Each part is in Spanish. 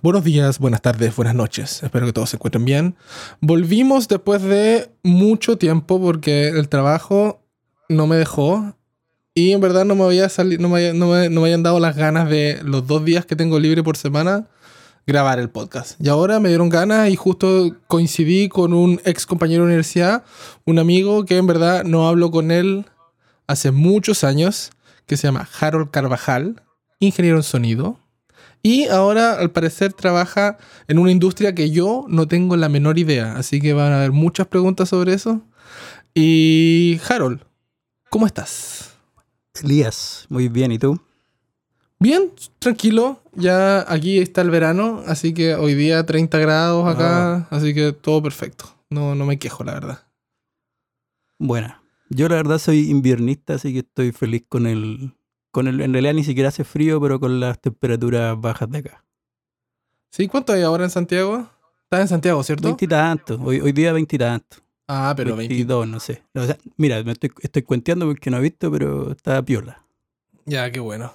Buenos días, buenas tardes, buenas noches. Espero que todos se encuentren bien. Volvimos después de mucho tiempo porque el trabajo no me dejó y en verdad no me había no no me, no habían dado las ganas de los dos días que tengo libre por semana grabar el podcast. Y ahora me dieron ganas y justo coincidí con un ex compañero de universidad, un amigo que en verdad no hablo con él hace muchos años, que se llama Harold Carvajal, ingeniero en sonido. Y ahora al parecer trabaja en una industria que yo no tengo la menor idea. Así que van a haber muchas preguntas sobre eso. Y Harold, ¿cómo estás? Elías, muy bien. ¿Y tú? Bien, tranquilo. Ya aquí está el verano, así que hoy día 30 grados acá, así que todo perfecto. No, no me quejo, la verdad. Bueno, yo la verdad soy inviernista, así que estoy feliz con el, con el... En realidad ni siquiera hace frío, pero con las temperaturas bajas de acá. ¿Sí? ¿Cuánto hay ahora en Santiago? Estás en Santiago, ¿cierto? Veintitantos, hoy, hoy día veintitantos. Ah, pero 22. 22, no sé. O sea, mira, me estoy, estoy cuenteando porque no he visto, pero está piola. Ya, qué bueno.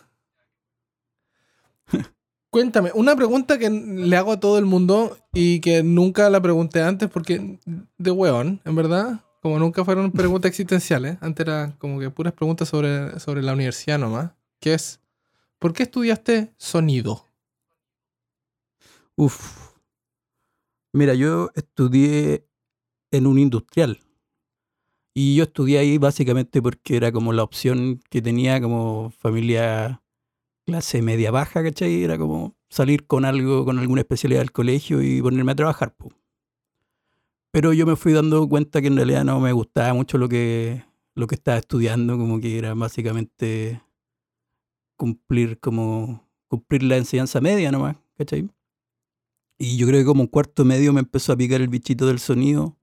Cuéntame, una pregunta que le hago a todo el mundo y que nunca la pregunté antes porque de hueón, en verdad, como nunca fueron preguntas existenciales, antes era como que puras preguntas sobre, sobre la universidad nomás, que es, ¿por qué estudiaste sonido? Uf. Mira, yo estudié en un industrial. Y yo estudié ahí básicamente porque era como la opción que tenía como familia clase media baja, ¿cachai? Era como salir con algo, con alguna especialidad del colegio y ponerme a trabajar. Pero yo me fui dando cuenta que en realidad no me gustaba mucho lo que, lo que estaba estudiando, como que era básicamente cumplir como cumplir la enseñanza media nomás, ¿cachai? Y yo creo que como un cuarto medio me empezó a picar el bichito del sonido,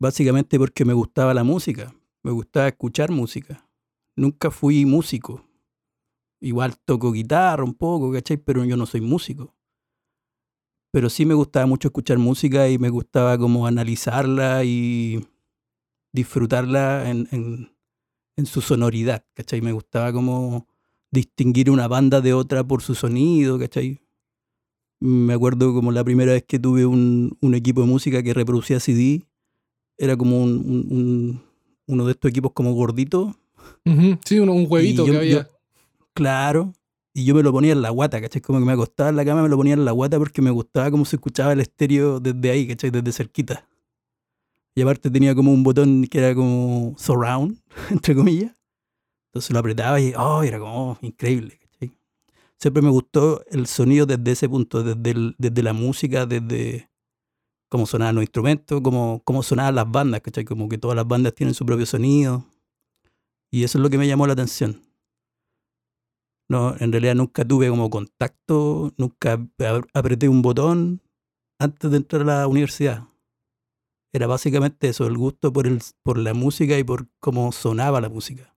básicamente porque me gustaba la música, me gustaba escuchar música. Nunca fui músico. Igual toco guitarra un poco, ¿cachai? Pero yo no soy músico. Pero sí me gustaba mucho escuchar música y me gustaba como analizarla y disfrutarla en, en, en su sonoridad, ¿cachai? Me gustaba como distinguir una banda de otra por su sonido, ¿cachai? Me acuerdo como la primera vez que tuve un, un equipo de música que reproducía CD, era como un, un- un- uno de estos equipos como gordito, Ujú, Sí, un, un huevito yo- que había. yo- claro, y yo me lo ponía en la guata, ¿cachai? Como que me acostaba en la cama, me lo ponía en la guata porque me gustaba cómo se escuchaba el estéreo desde ahí, ¿cachai? Desde cerquita. Y aparte tenía como un botón que era como surround, entre comillas. Entonces lo apretaba y oh, era como oh, increíble, ¿cachai? Siempre me gustó el sonido desde ese punto, desde, desde la música, desde cómo sonaban los instrumentos, cómo, cómo sonaban las bandas, ¿cachai? Como que todas las bandas tienen su propio sonido. Y eso es lo que me llamó la atención. No, en realidad nunca tuve como contacto, nunca ap- apreté un botón antes de entrar a la universidad. Era básicamente eso, el gusto por, el, por la música y por cómo sonaba la música.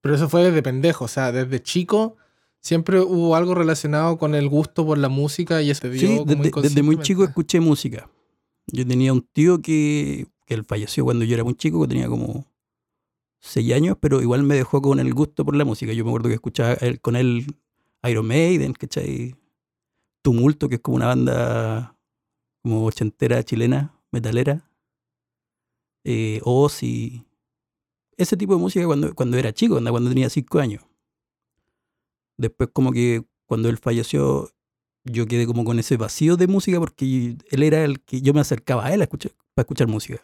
Pero eso fue desde pendejo, o sea, desde chico siempre hubo algo relacionado con el gusto por la música y dio Sí, desde, desde muy chico escuché música. Yo tenía un tío que, que él falleció cuando yo era muy chico, que tenía como seis años, pero igual me dejó con el gusto por la música. Yo me acuerdo que escuchaba él- con él Iron Maiden, ¿cachai? Tumulto, que es como una banda como ochentera chilena, metalera. Eh, Ozzy. Ese tipo de música cuando, cuando era chico, cuando tenía cinco años. Después como que cuando él falleció, yo quedé como con ese vacío de música porque él era el que yo me acercaba a él a escuchar, para escuchar música.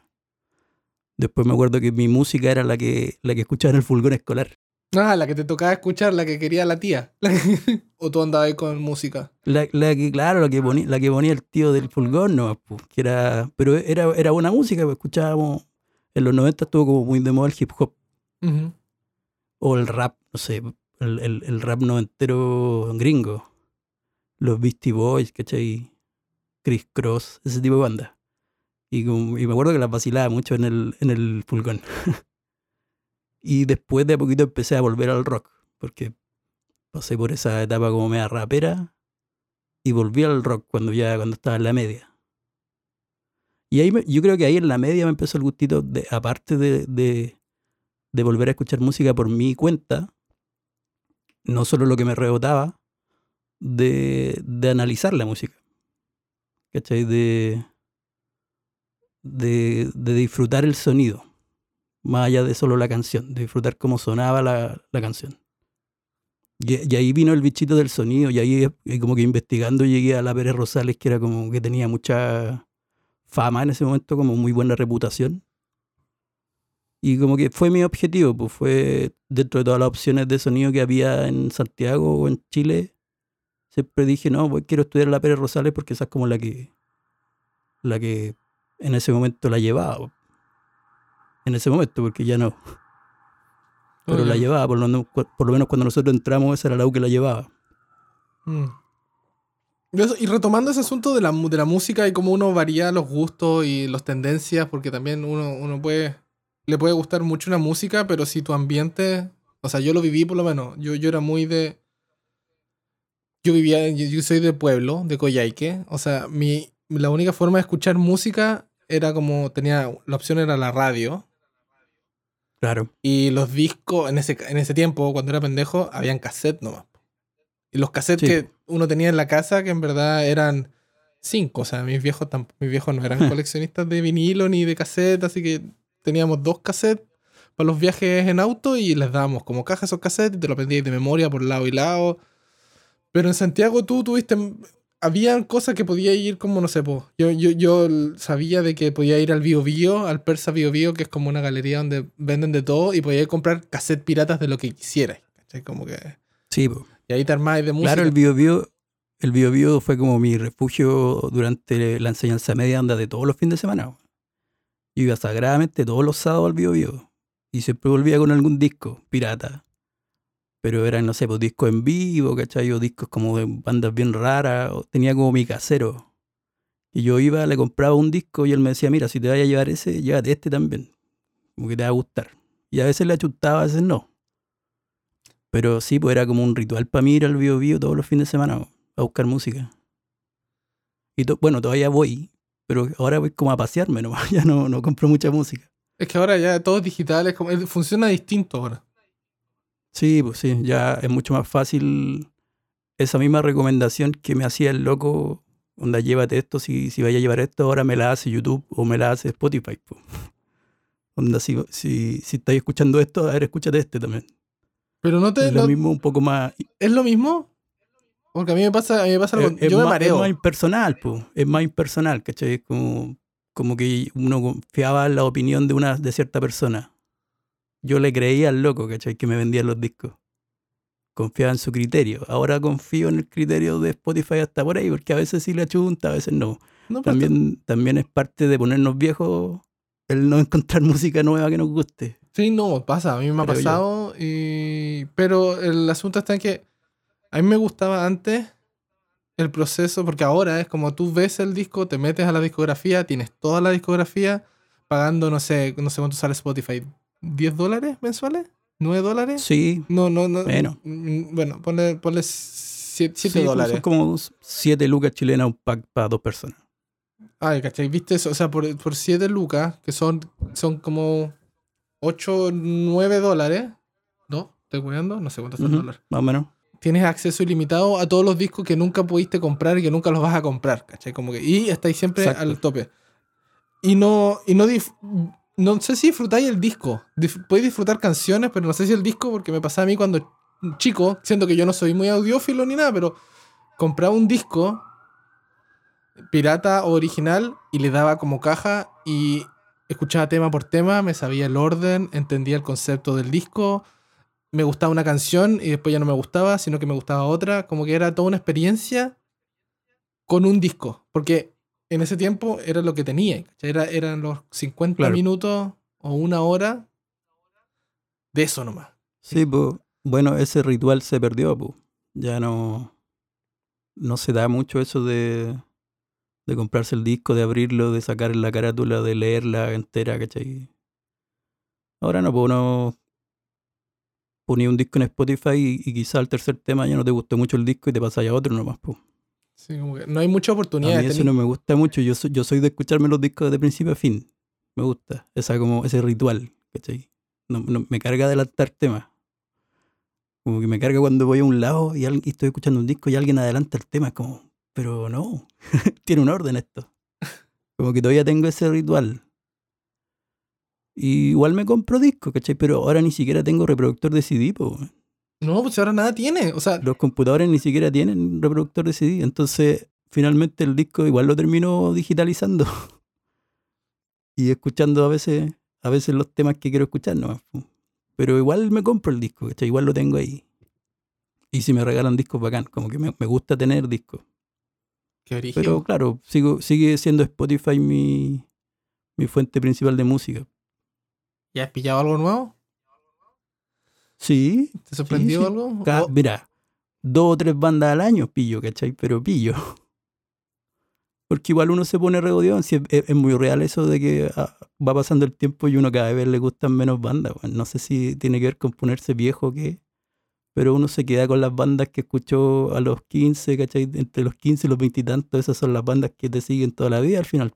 Después me acuerdo que mi música era la que, la que escuchaba en el fulgor escolar. Ah, la que te tocaba escuchar, la que quería la tía. o tú andabas ahí con música. La, la que, claro, la que, ponía, la que ponía el tío del fulgor, no, pues, que era, pero era, era buena música, pues escuchábamos, en los 90 estuvo como muy de moda el hip hop o el rap, no sé, el, el, el rap noventero gringo. Los Beastie Boys, ¿cachai? Chris Cross, ese tipo de banda. Y, como- y me acuerdo que las vacilaba mucho en el, en el fulgón. y después de a poquito empecé a volver al rock, porque pasé por esa etapa como media rapera y volví al rock cuando ya cuando estaba en la media. Y ahí me- yo creo que ahí en la media me empezó el gustito, de, aparte de, de, volver a escuchar música por mi cuenta, no solo lo que me rebotaba, de, de analizar la música. ¿Cachai? De, de, disfrutar el sonido, más allá de solo la canción, de disfrutar cómo sonaba la, la canción. Y, ahí vino el bichito del sonido, y ahí como que investigando llegué a la Pérez Rosales, que era como que tenía mucha fama en ese momento, como muy buena reputación. Y como que fue mi objetivo, pues fue dentro de todas las opciones de sonido que había en Santiago o en Chile, siempre dije, no, pues quiero estudiar la Pérez Rosales porque esa es como la que, la que en ese momento la llevaba. En ese momento, porque ya no. Pero la Ok. llevaba, por lo, por lo menos cuando nosotros entramos, esa era la U que la llevaba. Mm. Y retomando ese asunto de la, de la música y cómo uno varía los gustos y las tendencias, porque también uno, uno puede, le puede gustar mucho una música, pero si tu ambiente, o sea, yo lo viví por lo menos, yo, yo era muy de, yo vivía, yo, yo soy de pueblo, de Coyhaique, o sea, mi, la única forma de escuchar música era como, tenía, la opción era la radio, Claro. y los discos, en ese, en ese tiempo, cuando era pendejo, habían cassette nomás. Y los cassettes Sí. que uno tenía en la casa, que en verdad eran cinco. O sea, mis viejos, mis viejos no eran coleccionistas de vinilo ni de cassette, así que teníamos dos cassettes para los viajes en auto y les dábamos como caja esos cassettes y te lo aprendías de memoria por lado y lado. Pero en Santiago tú tuviste... Habían cosas que podía ir como, no sé, po. Yo, yo, yo sabía de que podía ir al Bio Bio, al Persa Bio Bio, que es como una galería donde venden de todo y podía ir a comprar cassette piratas de lo que quisieras. ¿cachai? Como que... Sí, po. Y ahí te armáis de música. Claro, el Bio Bio, el Bio Bio fue como mi refugio durante la enseñanza media onda de todos los fines de semana. Yo iba sagradamente todos los sábados al Bio Bio. Y siempre volvía con algún disco pirata. Pero eran, no sé, pues discos en vivo, ¿cachai? O discos como de bandas bien raras. o tenía como mi casero. Y yo iba, le compraba un disco y él me decía, mira, si te vayas a llevar ese, llévate este también. Como que te va a gustar. Y a veces le achutaba, a veces no. Pero sí, pues era como un ritual para mí ir al Bio Bio todos los fines de semana po, a buscar música. Y to- bueno, todavía voy, pero ahora voy como a pasearme nomás, ya no, no compro mucha música. Es que ahora ya todo es digital, es como, funciona distinto ahora. Sí, pues sí, ya es mucho más fácil esa misma recomendación que me hacía el loco, onda, llévate esto, si, si vaya a llevar esto, ahora me la hace YouTube o me la hace Spotify. po. Onda, si, si, si estáis escuchando esto, a ver, escúchate este también. Pero no te... Es lo no- mismo, un poco más ¿Es lo mismo? Porque a mí me pasa, a mí me pasa algo... es, es yo me más, mareo. es más impersonal, po. es más impersonal, ¿cachai? Es como, como que uno confiaba en la opinión de una de cierta persona. Yo le creía al loco, ¿cachai? Que me vendía los discos. Confiaba en su criterio. Ahora confío en el criterio de Spotify hasta por ahí, porque a veces sí le achunta, a veces no. No, También, también es parte de ponernos viejos el no encontrar música nueva que nos guste. Sí, no, pasa, a mí me ha pasado. Y... Pero el asunto está en que a mí me gustaba antes el proceso, porque ahora es como tú ves el disco, te metes a la discografía, tienes toda la discografía, pagando, no sé, no sé cuánto sale Spotify, ¿10 dólares mensuales? ¿9 dólares? Sí, No, no, no. Menos. mm, Bueno, ponle, ponle 7 sí, pues, dólares. son como 7 lucas chilenas un pack para dos personas. Ay, ¿cachai? ¿Viste eso? O sea, por, por 7 lucas, que son, son como 8, 9 dólares. ¿No? ¿Estoy cuidando? No sé cuántos son Ujú, dólares. Más o menos. Tienes acceso ilimitado a todos los discos que nunca pudiste comprar y que nunca los vas a comprar, ¿cachai? Como que, y estáis siempre Exacto. al tope. Y no, y no, no sé si disfrutáis el disco. Dif- podéis disfrutar canciones, pero no sé si el disco, porque me pasaba a mí cuando chico, siendo que yo no soy muy audiófilo ni nada, pero compraba un disco pirata o original y le daba como caja y escuchaba tema por tema, me sabía el orden, entendía el concepto del disco, me gustaba una canción y después ya no me gustaba, sino que me gustaba otra, como que era toda una experiencia con un disco, porque en ese tiempo era lo que tenía. Era, eran los 50 Claro. minutos o una hora de eso nomás. Sí, pues, bueno, ese ritual se perdió, pues. Ya no, no se da mucho eso de, de comprarse el disco, de abrirlo, de sacar la carátula, de leerla entera, ¿cachai? Ahora no, pues uno ponía un disco en Spotify y, y quizá al tercer tema ya no te gustó mucho el disco y te pasas a otro nomás, pues. Sí, como que no hay mucha A oportunidad. mí eso no me gusta mucho, yo soy, yo soy de escucharme los discos de principio a fin. Me gusta, esa como ese ritual, ¿cachai? No, no- me carga adelantar temas. Como que me carga cuando voy a un lado y, y estoy escuchando un disco y alguien adelanta el tema. Es como, pero no, tiene un orden esto. Como que todavía tengo ese ritual. Y igual me compro discos, ¿cachai? Pero ahora ni siquiera tengo reproductor de CD, po. No, pues ahora nada tiene. O sea, Los computadores ni siquiera tienen reproductor de CD. Entonces, finalmente el disco igual lo termino digitalizando. y escuchando a veces, a veces los temas que quiero escuchar nomás. Pero igual me compro el disco, ¿cachai? Igual lo tengo ahí. Y si me regalan discos bacán, como que me, me gusta tener discos. Qué. Pero claro, sigo, sigue siendo Spotify mi, mi fuente principal de música. ¿Ya has pillado algo nuevo? Sí, ¿Te sorprendió sí. algo? Ca- O- Mira, dos o tres bandas al año pillo, ¿cachai? Pero pillo. Porque igual uno se pone regodión, si es, muy real eso de que ah, va pasando el tiempo y uno cada vez le gustan menos bandas. No sé si tiene que ver con ponerse viejo o qué, pero uno se queda con las bandas que escuchó a los 15, ¿cachai? Entre los 15 y los 20 y tantos, esas son las bandas que te siguen toda la vida al final.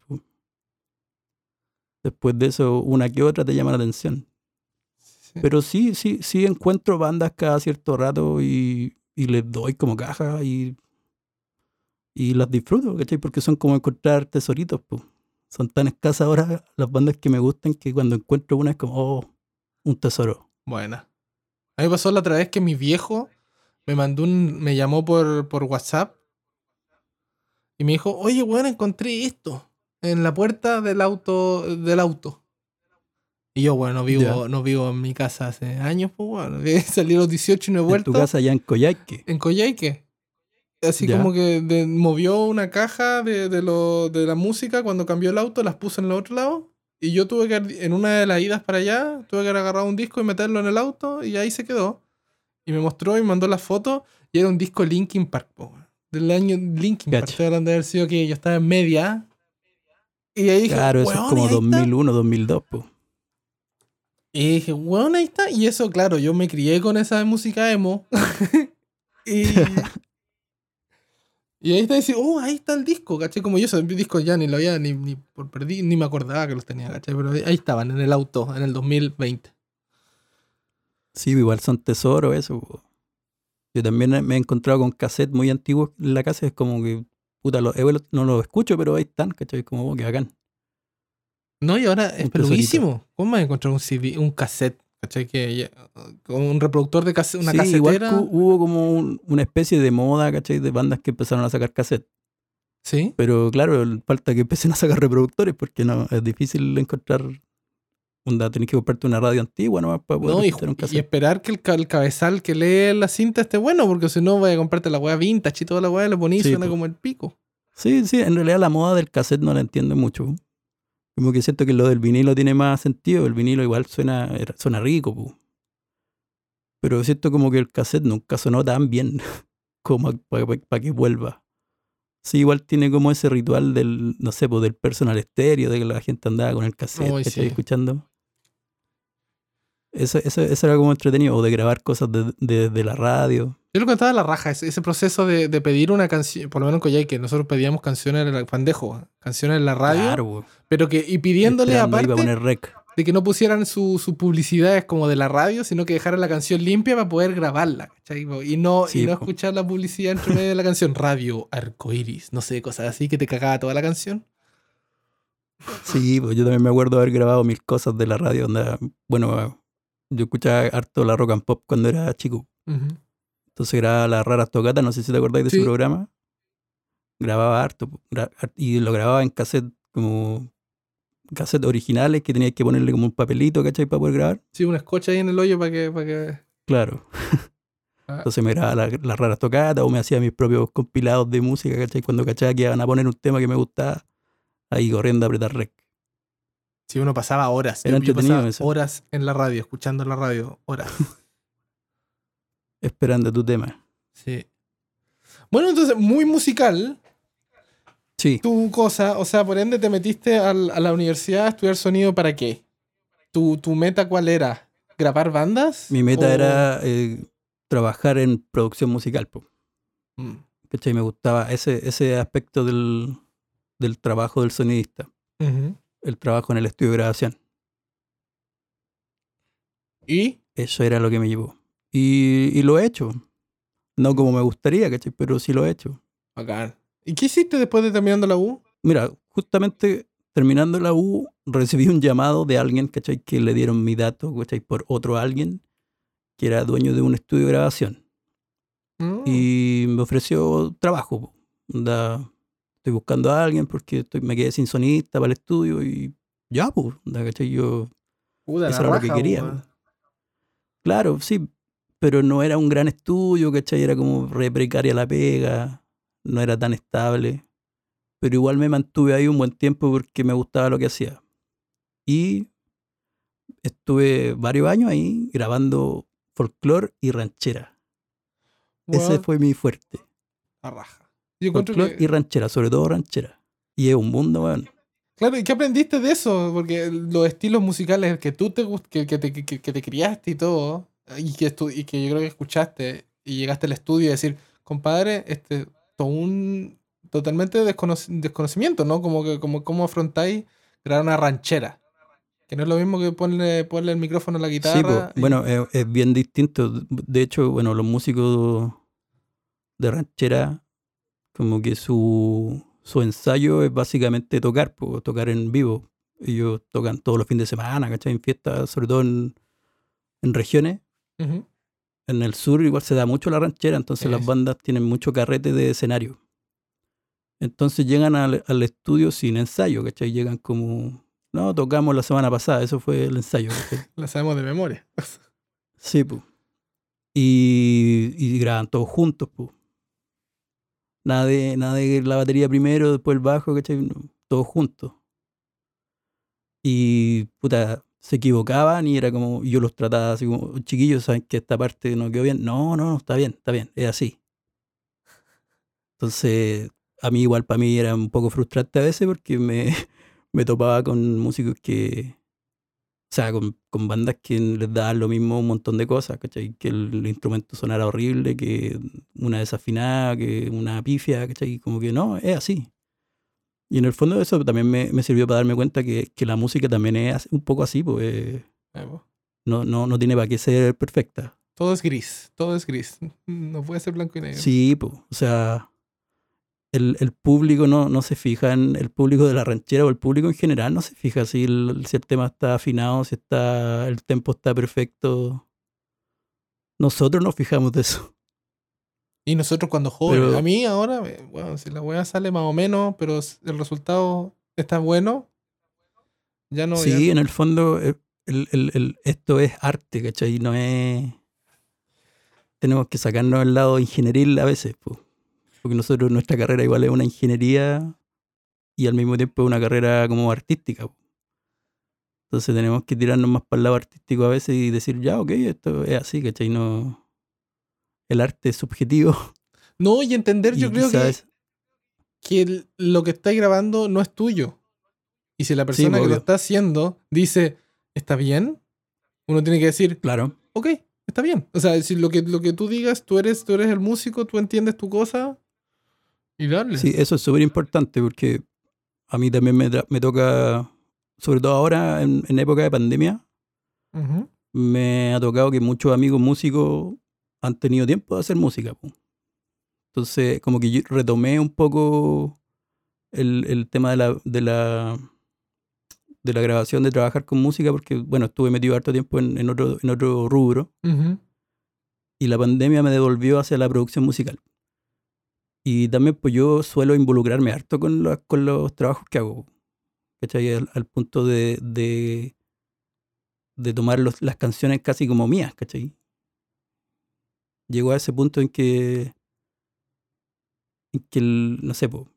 Después de eso, una que otra te llama la atención. Sí. Pero sí, sí, sí encuentro bandas cada cierto rato y, y les doy como caja y, y las disfruto, ¿cachai? Porque son como encontrar tesoritos, pues. Son tan escasas ahora las bandas que me gustan que cuando encuentro una es como, oh, un tesoro. Buena. A mí me pasó la otra vez que mi viejo me mandó un. me llamó por, por WhatsApp y me dijo, oye, weón, encontré esto en la puerta del auto. del auto. Y yo, bueno, no vivo, Ya. no vivo en mi casa hace años, pues bueno. Salí a los 18 y no he En vuelto. tu casa allá en Coyhaique. En Coyhaique. Así Ya. como que de- movió una caja de, de, lo, de la música cuando cambió el auto, las puso en el otro lado. Y yo tuve que, en una de las idas para allá, tuve que agarrar un disco y meterlo en el auto y ahí se quedó. Y me mostró y me mandó las fotos y era un disco Linkin Park, po, del año Linkin Park. Estoy hablando de haber sido que yo estaba en media. Y ahí dije, Claro, eso es "Weón, como y ahí está". 2001, 2002, pues. Y dije, weón, ahí está. Y eso, claro, yo me crié con esa música emo. y, y ahí está decir, oh, ahí está el disco, ¿cachai? Como yo esos discos ya ni lo había, ni, ni por perdí, ni me acordaba que los tenía, ¿cachai? Pero ahí estaban, en el auto, en el 2020. Sí, igual son tesoros eso. po. Yo también me he encontrado con cassettes muy antiguos en la casa. Es como que, puta, los, igual no los escucho, pero ahí están, ¿cachai? Como, oh, que bacán. No, y ahora es peluísimo. ¿Cómo vas a encontrar un CD, un cassette? ¿Cachai? Que con un reproductor de cassette, una sí, igual casetera. cu- hubo como un- una especie de moda, ¿cachai? De bandas que empezaron a sacar cassette. Sí. Pero claro, falta que empiecen a sacar reproductores porque no, es difícil encontrar. Onda, tenés que comprarte una radio antigua nomás para poder No, y, un y cassette. esperar que el, ca- el cabezal que lee la cinta esté bueno, porque si no, vaya a comprarte la weá vintage y toda la weá, le ponís y Sí, suena como el pico. Sí, sí, en realidad la moda del cassette no la entiendo mucho. Como que siento que lo del vinilo tiene más sentido. El vinilo igual suena, suena rico, pu. pero siento como que el cassette nunca sonó tan bien como para que vuelva. Sí, igual tiene como ese ritual del, no sé, pues del personal estéreo, de que la gente andaba con el cassette, sí. escuchando. Eso, eso, eso era como entretenido, o de grabar cosas de, de- de la radio. Yo lo contaba la raja, ese, ese proceso de, de pedir una canción, por lo menos en Coyhaique, que nosotros pedíamos canciones en la pandejo, canciones en la radio, Claro, pero que, y pidiéndole aparte para poner rec. de que no pusieran sus su publicidades como de la radio, sino que dejaran la canción limpia para poder grabarla, ¿cachai? Y no, y no po. escuchar la publicidad entre medio de la canción, radio, arcoiris, no sé, cosas así que te cagaba toda la canción. Sí, pues yo también me acuerdo haber grabado mil cosas de la radio. Donde, bueno, yo escuchaba harto la rock and pop cuando era chico. Entonces grababa las raras tocatas, no sé si te acordáis de Sí. ese programa. Grababa harto gra- y lo grababa en cassette como cassette originales que tenías que ponerle como un papelito, ¿cachai? Para poder grabar. Sí, una escocha ahí en el hoyo para que, para que... Claro. Ah. Entonces me grababa la- las raras tocatas o me hacía mis propios compilados de música, ¿cachai? Cuando cachaba que iban a poner un tema que me gustaba, ahí corriendo a apretar rec. Sí, uno pasaba horas. Era Yo- yo entretenido pasaba eso. horas en la radio, escuchando la radio, horas. Esperando tu tema. Sí. Bueno, entonces, muy musical Sí. tu cosa. O sea, por ende, te metiste al- a la universidad a estudiar sonido para qué? ¿Tu, tu meta cuál era? ¿Grabar bandas? Mi meta ¿O- era eh, trabajar en producción musical. po. Mm. ¿Cachai? Me gustaba ese, ese aspecto del, del trabajo del sonidista, Ujú. El trabajo en el estudio de grabación. ¿Y? Eso era lo que me llevó. Y, y lo he hecho. No como me gustaría, ¿cachai? Pero sí lo he hecho. Bacán. ¿Y qué hiciste después de terminando la U? Mira, justamente terminando la U, recibí un llamado de alguien, ¿cachai? Que le dieron mi dato, ¿cachai? Por otro alguien que era dueño de un estudio de grabación. Mm. Y me ofreció trabajo. Estoy buscando a alguien porque estoy, me quedé sin sonista para el estudio y ya, pues, ¿cachai? Yo, la eso era lo que quería, claro, sí, pero no era un gran estudio, ¿cachai? Era como re precaria la pega, no era tan estable. Pero igual me mantuve ahí un buen tiempo porque me gustaba lo que hacía. Y estuve varios años ahí grabando folclore y ranchera. Ese fue mi fuerte. raja. Yo encuentro Folclore que- y ranchera, sobre todo ranchera. Y es un mundo, weón. Claro, ¿y qué aprendiste de eso? Porque los estilos musicales que tú te que, que te, que, que te criaste y todo, y que, y que yo creo que escuchaste y llegaste al estudio y decir, compadre, este, todo un totalmente desconoc- desconocimiento, ¿no? Como que como cómo afrontáis grabar una ranchera. Que no es lo mismo que ponerle, ponerle el micrófono a la Sí, guitarra. po, y- bueno, es, es bien distinto. De hecho, bueno, los músicos de ranchera, como que su, su ensayo es básicamente tocar, tocar en vivo. Ellos tocan todos los fines de semana, ¿cachai? En fiestas, sobre todo en, en regiones. En el sur igual se da mucho la ranchera, entonces las bandas tienen mucho carrete de escenario. Entonces llegan al, al estudio sin ensayo, ¿cachai? Llegan como, no, tocamos la semana pasada, eso fue el ensayo. La sabemos de memoria. Sí, pues. Y, y graban todos juntos, pues. Nada de, nada de la batería primero, después el bajo, ¿cachai? No, todos juntos. Y, puta, se equivocaban y era como, yo los trataba así como, chiquillos, ¿saben que esta parte no quedó bien? No, no, no, está bien, está bien, es así. Entonces, a mí igual para mí era un poco frustrante a veces porque me, me topaba con músicos que, o sea, con, con bandas que les daban lo mismo un montón de cosas, ¿cachai? Que el, instrumento sonara horrible, que una desafinada, que una pifia, ¿cachai? Como que no, es así. Y en el fondo eso también me, me sirvió para darme cuenta que, que la música también es un poco así, pues eh, va. no, no, no tiene para qué ser perfecta. Todo es gris, todo es gris. No puede ser blanco y negro. Sí, pues, o sea, el, el público no, no se fija en el público de la ranchera o el público en general no se fija si el, si el tema está afinado, si está el tempo está perfecto. Nosotros nos fijamos de eso. Y nosotros cuando jóvenes, Pero- a mí ahora, eh, bueno, si la weá sale más o menos, pero el resultado está bueno, ya no... sí, ya- en el fondo eh, el- el- el- esto es arte, ¿cachai? No es... Tenemos que sacarnos el lado ingenieril a veces, po. Porque nosotros nuestra carrera igual es una ingeniería y al mismo tiempo es una carrera como artística. Entonces tenemos que tirarnos más para el lado artístico a veces y decir, ya, ok, esto es así, ¿cachai? No... El arte es subjetivo. No, y entender, yo creo que, quizás- que lo que estáis grabando no es tuyo. Y si la persona que lo está haciendo dice, ¿está bien? Uno tiene que decir, Claro. ok, está bien. O sea, si lo que, lo que tú digas, tú eres, tú eres el músico, tú entiendes tu cosa y darle. Sí, eso es súper importante porque a mí también me, me toca, sobre todo ahora en, en época de pandemia, me ha tocado que muchos amigos músicos han tenido tiempo de hacer música. po. Entonces, como que yo retomé un poco el, el tema de la, de la de la grabación, de trabajar con música, porque, bueno, estuve metido harto tiempo en, en otro, en otro rubro Ujú. y la pandemia me devolvió hacia la producción musical. Y también pues yo suelo involucrarme harto con, los- con los trabajos que hago, ¿cachai? Al, al punto de, de, tomar las canciones casi como mías, ¿cachai? Llegó a ese punto en que, en que el- no sé, po,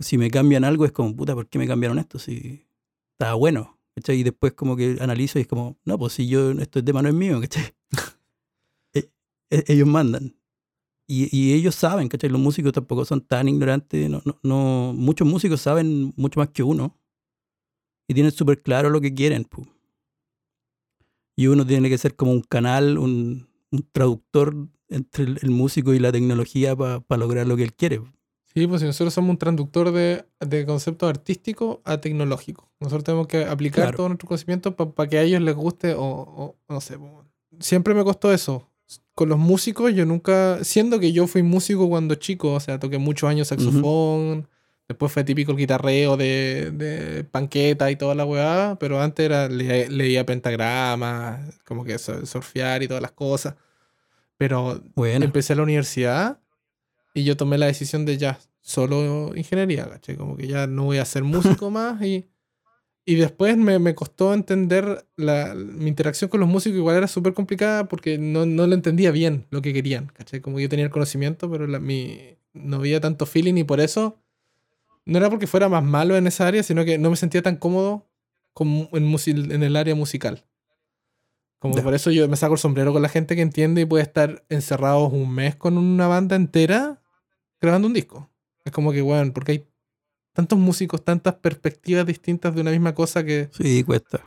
si me cambian algo es como, puta, ¿por qué me cambiaron esto? Si estaba bueno, ¿cachai? Y después como que analizo y es como, no, pues si yo, este tema no es mío, ¿cachai? E- e- ellos mandan. Y, y ellos saben, ¿cachai? Los músicos tampoco son tan ignorantes. No, no, no- muchos músicos saben mucho más que uno. Y tienen súper claro lo que quieren. pu. Y uno tiene que ser como un canal, un, un traductor entre el, el músico y la tecnología para lograr lo que él quiere. Sí, pues si nosotros somos un traductor de, de conceptos artísticos a tecnológicos. Nosotros tenemos que aplicar Claro. todo nuestro conocimiento para que a ellos les guste o, o- no sé. Siempre me costó eso. Con los músicos, yo nunca, siendo que yo fui músico cuando chico, o sea, toqué muchos años saxofón, después fue típico el guitarreo de, de panqueta y toda la weá, pero antes era, leía pentagramas, como que surfear y todas las cosas. Pero empecé a la universidad y yo tomé la decisión de ya, solo ingeniería, ¿cachai? Como que ya no voy a ser músico más y y después me, costó entender la, mi interacción con los músicos, igual era súper complicada porque no, no lo entendía bien lo que querían, ¿cachai? Como yo tenía el conocimiento, pero la, mi, no había tanto feeling y por eso no era porque fuera más malo en esa área, sino que no me sentía tan cómodo como en, en el área musical. Como por eso yo me saco el sombrero con la gente que entiende y puede estar encerrados un mes con una banda entera grabando un disco. Es como que, bueno, porque hay tantos músicos, tantas perspectivas distintas de una misma cosa que... Sí, cuesta.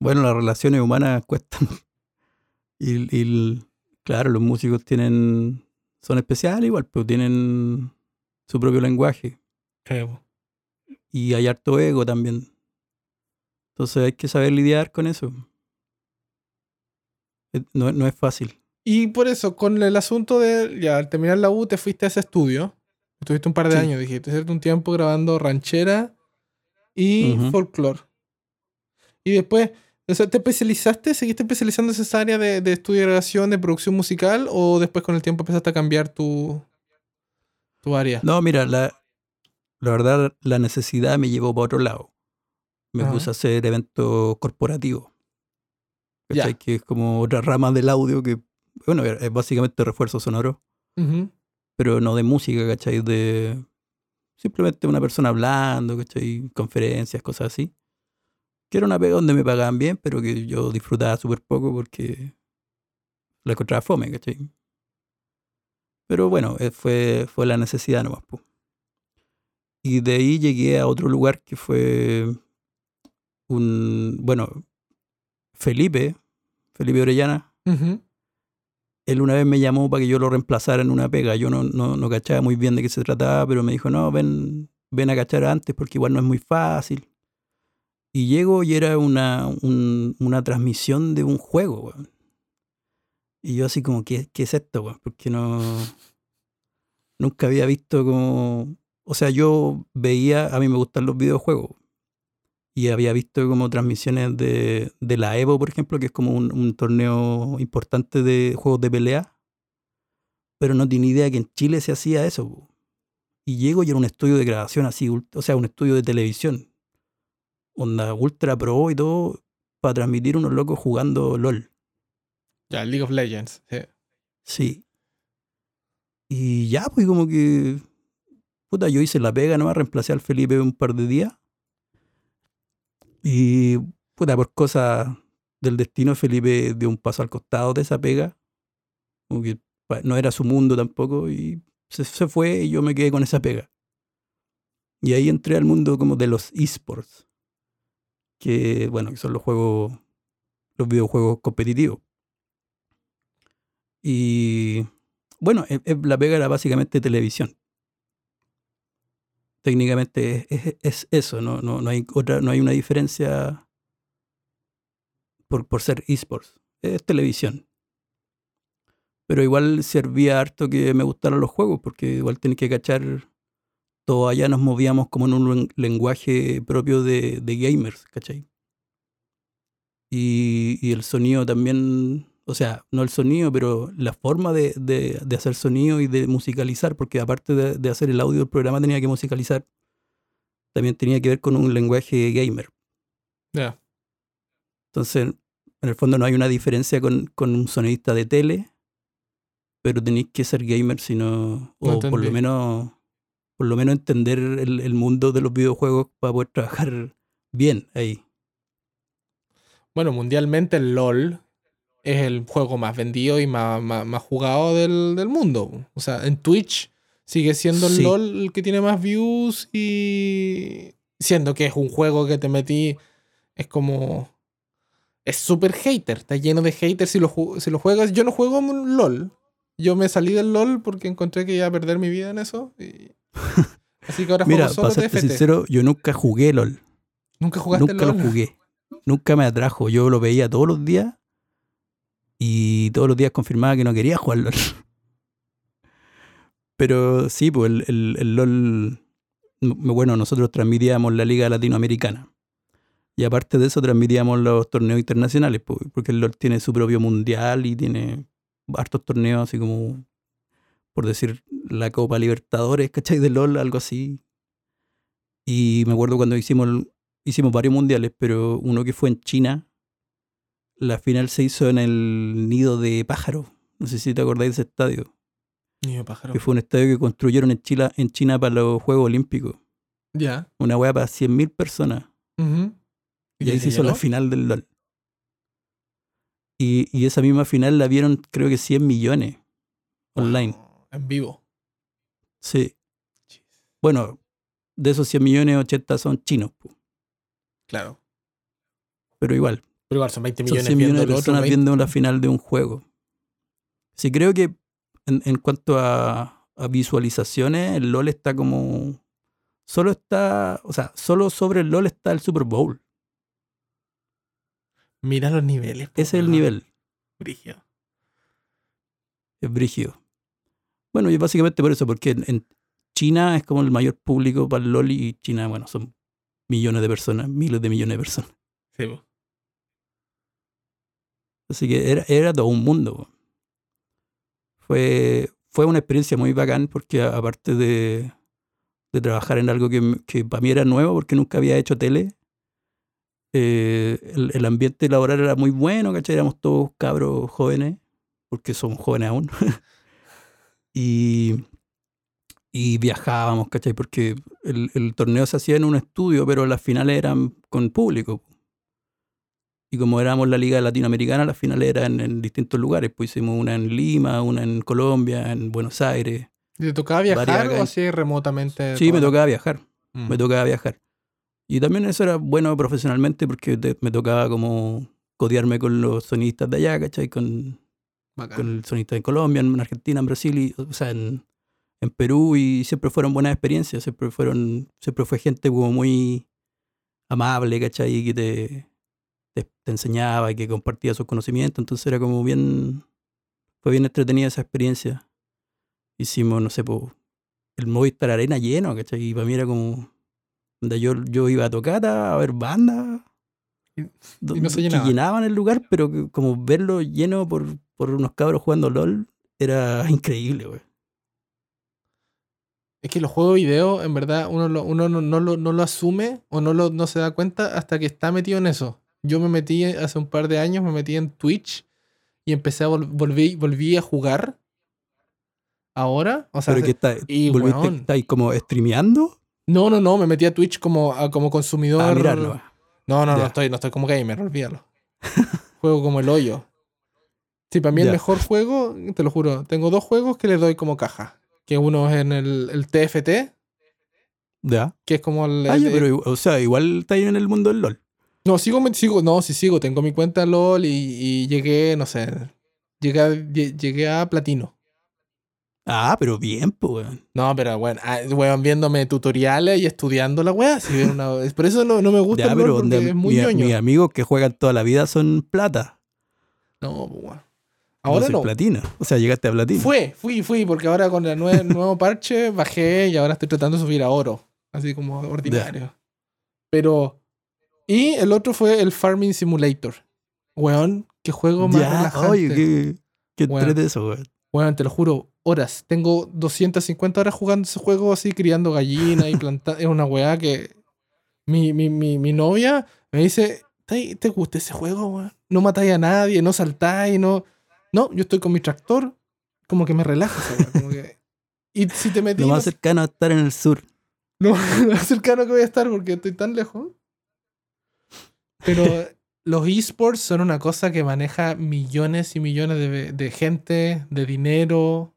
Bueno, las relaciones humanas cuestan. y, claro, los músicos tienen... Son especiales igual, pero tienen su propio lenguaje. Y hay harto ego también. Entonces hay que saber lidiar con eso. No, no es fácil. Y por eso, con el asunto de, ya, al terminar la U, te fuiste a ese estudio. Estuviste un par de años, dijiste, cierto un tiempo grabando ranchera y folclore. Y después, ¿te especializaste? ¿Seguiste especializando en esa área de, de estudio de grabación, de producción musical? ¿O después con el tiempo empezaste a cambiar tu, tu área? No, mira, la, la verdad, la necesidad me llevó para otro lado. Me puse a hacer eventos corporativos. Que es como otra rama del audio que, bueno, es básicamente refuerzo sonoro pero no de música, ¿cachai? De simplemente una persona hablando, ¿cachai? Conferencias, cosas así. Que era una pega donde me pagaban bien, pero que yo disfrutaba súper poco porque la encontraba fome, ¿cachai? Pero bueno, eh, fue, fue la necesidad nomás. pues. Y de ahí llegué a otro lugar que fue un, bueno, Felipe, Felipe Orellana, él una vez me llamó para que yo lo reemplazara en una pega. Yo no, no, no cachaba muy bien de qué se trataba, pero me dijo, no, ven, ven a cachar antes porque igual no es muy fácil. Y llego y era una, una transmisión de un juego, Y yo así como, ¿qué, qué es esto, Porque no... Nunca había visto como... O sea, yo veía, a mí me gustan los videojuegos, y había visto como transmisiones de, de la Evo, por ejemplo, que es como un, torneo importante de juegos de pelea, pero no tenía idea que en Chile se hacía eso. Y llego y era un estudio de grabación así, o sea, un estudio de televisión, onda ultra pro y todo, para transmitir unos locos jugando LOL. Ya, League of Legends, sí. Sí. Y ya, pues como que, puta, yo hice la pega, nomás reemplacé al Felipe un par de días y, puta, por cosas del destino, Felipe dio un paso al costado de esa pega. No era su mundo tampoco y se, fue y yo me quedé con esa pega. Y ahí entré al mundo como de los esports, que, bueno, que son los juegos, los videojuegos competitivos. Y, bueno, e, e, la pega era básicamente televisión técnicamente es, eso, no, no, no, hay otra, no hay una diferencia por, por ser esports, es televisión. Pero igual servía harto que me gustaran los juegos, porque igual tenés que cachar, todo allá nos movíamos como en un lenguaje propio de, de gamers, ¿cachai? Y, y el sonido también o sea, no el sonido, pero la forma de, de, hacer sonido y de musicalizar, porque aparte de, hacer el audio del programa tenía que musicalizar, también tenía que ver con un lenguaje gamer. Ya. Entonces, en el fondo no hay una diferencia con, con un sonidista de tele, pero tenéis que ser gamer, sino, o por lo menos por lo menos entender el, el mundo de los videojuegos para poder trabajar bien ahí. Bueno, mundialmente el LOL es el juego más vendido y más, más, jugado del, del, mundo. O sea, en Twitch sigue siendo el LOL el que tiene más views y siendo que es un juego que te metí, es como... Es súper hater, está lleno de haters si lo, si lo juegas. Yo no juego LOL. Yo me salí del LOL porque encontré que iba a perder mi vida en eso. Así que ahora Mira, juego solo para sincero, yo nunca jugué LOL. ¿Nunca jugaste nunca LOL? Nunca lo jugué. Nunca me atrajo. Yo lo veía todos los días Y todos los días confirmaba que no quería jugar LOL. Pero sí, pues el, el, LOL. Bueno, nosotros transmitíamos la Liga Latinoamericana. Y aparte de eso, transmitíamos los torneos internacionales, porque el LOL tiene su propio mundial y tiene hartos torneos, así como, por decir, la Copa Libertadores, ¿cachai? De LOL, algo así. Y me acuerdo cuando hicimos, hicimos varios mundiales, pero uno que fue en China, la final se hizo en el nido de pájaro. No sé si te acordáis de ese estadio. Niño pájaro. Que fue un estadio que construyeron en China, en China para los Juegos Olímpicos. Ya. Una weá para 100.000 personas. Ujú. Y ahí se hizo la final del LOL. Y, y esa misma final la vieron creo que 100 millones online. Wow, En vivo. Sí. Bueno, de esos 100 millones, 80 son chinos. Claro. Pero igual, Pero igual son 20 son millones 100 viendo millones de personas 20. viendo la final de un juego. Sí, creo que en, en cuanto a, a visualizaciones, el LOL está como... Solo está... O sea, solo sobre el LOL está el Super Bowl. Mira los niveles. Ese es el nivel. Brígido. Es brígido. Bueno, y básicamente por eso, porque en, en China es como el mayor público para el LOL y China, bueno, son millones de personas, miles de millones de personas. Sí, po. Así que era, todo un mundo. Fue, fue una experiencia muy bacán porque aparte de, de trabajar en algo que, que para mí era nuevo porque nunca había hecho tele, eh, el, ambiente laboral era muy bueno, ¿cachai? Éramos todos cabros jóvenes, porque somos jóvenes aún. y, y viajábamos, ¿cachai? Porque el, el torneo se hacía en un estudio, pero las finales eran con público. Y como éramos la Liga Latinoamericana, las finales eran en distintos lugares. Pues hicimos una en Lima, una en Colombia, en Buenos Aires. ¿Y ¿Te tocaba viajar o así remotamente? Sí, me tocaba viajar. Mm. Me tocaba viajar. Y también eso era bueno profesionalmente porque te- me tocaba como codearme con los sonistas de allá, ¿cachai? Con, Bacán. con el sonista de Colombia, en Argentina, en Brasil, y, o sea, en, en Perú, y siempre fueron buenas experiencias, siempre fueron, siempre fue gente como muy amable, ¿cachai? Y que te, te, te enseñaba y que compartía sus conocimientos, entonces era como bien, fue bien entretenida esa experiencia. Hicimos, no sé, po, el Movistar Arena lleno, ¿cachai? Y para mí era como, yo, yo iba a tocar a ver bandas Y- no se que llenaba. llenaban el lugar, pero que como verlo lleno por, por unos cabros jugando LOL era increíble, güey. Es que los juegos de video, en verdad, uno, lo- uno no, no lo, no lo asume o no, lo, no se da cuenta hasta que está metido en eso. Yo me metí hace un par de años, me metí en Twitch y empecé a vol- volví, volví a jugar. Ahora, o sea, Pero que está, y, volviste, estáis como streameando. no, no, no, me metí a Twitch como, a- como consumidor. A mirarlo. No, no, no estoy, no estoy como gamer, olvídalo. Juego como el hoyo. Sí, para mí el mejor juego, te lo juro, tengo dos juegos que le doy como caja. Que uno es en el, el TFT, Ya. que es como el... Ah, ya, pero o sea, igual estáis en el mundo del LOL. No, sigo, me- sigo, no, sí sigo, tengo mi cuenta LOL y, y llegué, no sé, llegué a, lle- llegué a platino. Ah, pero bien, pues, weón. No, pero bueno, ah, weón, viéndome tutoriales y estudiando la weá. si una- por eso no, no me gusta Ya, el pero porque es muy mi- ñoño. mis amigos que juegan toda la vida son plata. No, pues, weón. Ahora no. platina. O sea, llegaste a platino. Fue, fui, fui, porque ahora con el nue- nuevo parche bajé y ahora estoy tratando de subir a oro. Así como ordinario. Pero. Y el otro fue el Farming Simulator. Weón, qué juego más ya, relajante. oye, qué, qué Weón. entrete eso, weón. Weón, te lo juro, horas. Tengo 250 horas jugando ese juego así, criando gallinas y plantando. Es una weá que. Mi, mi, mi, mi novia me dice: ¿Te, te gusta ese juego, weón? No matáis a nadie, no saltáis, no. No, yo estoy con mi tractor, como que me relaja como que. Y si te metí. Lo más cercano a estar en el sur. lo más cercano que voy a estar porque estoy tan lejos. Pero los esports son una cosa que maneja millones y millones de, de gente, de dinero.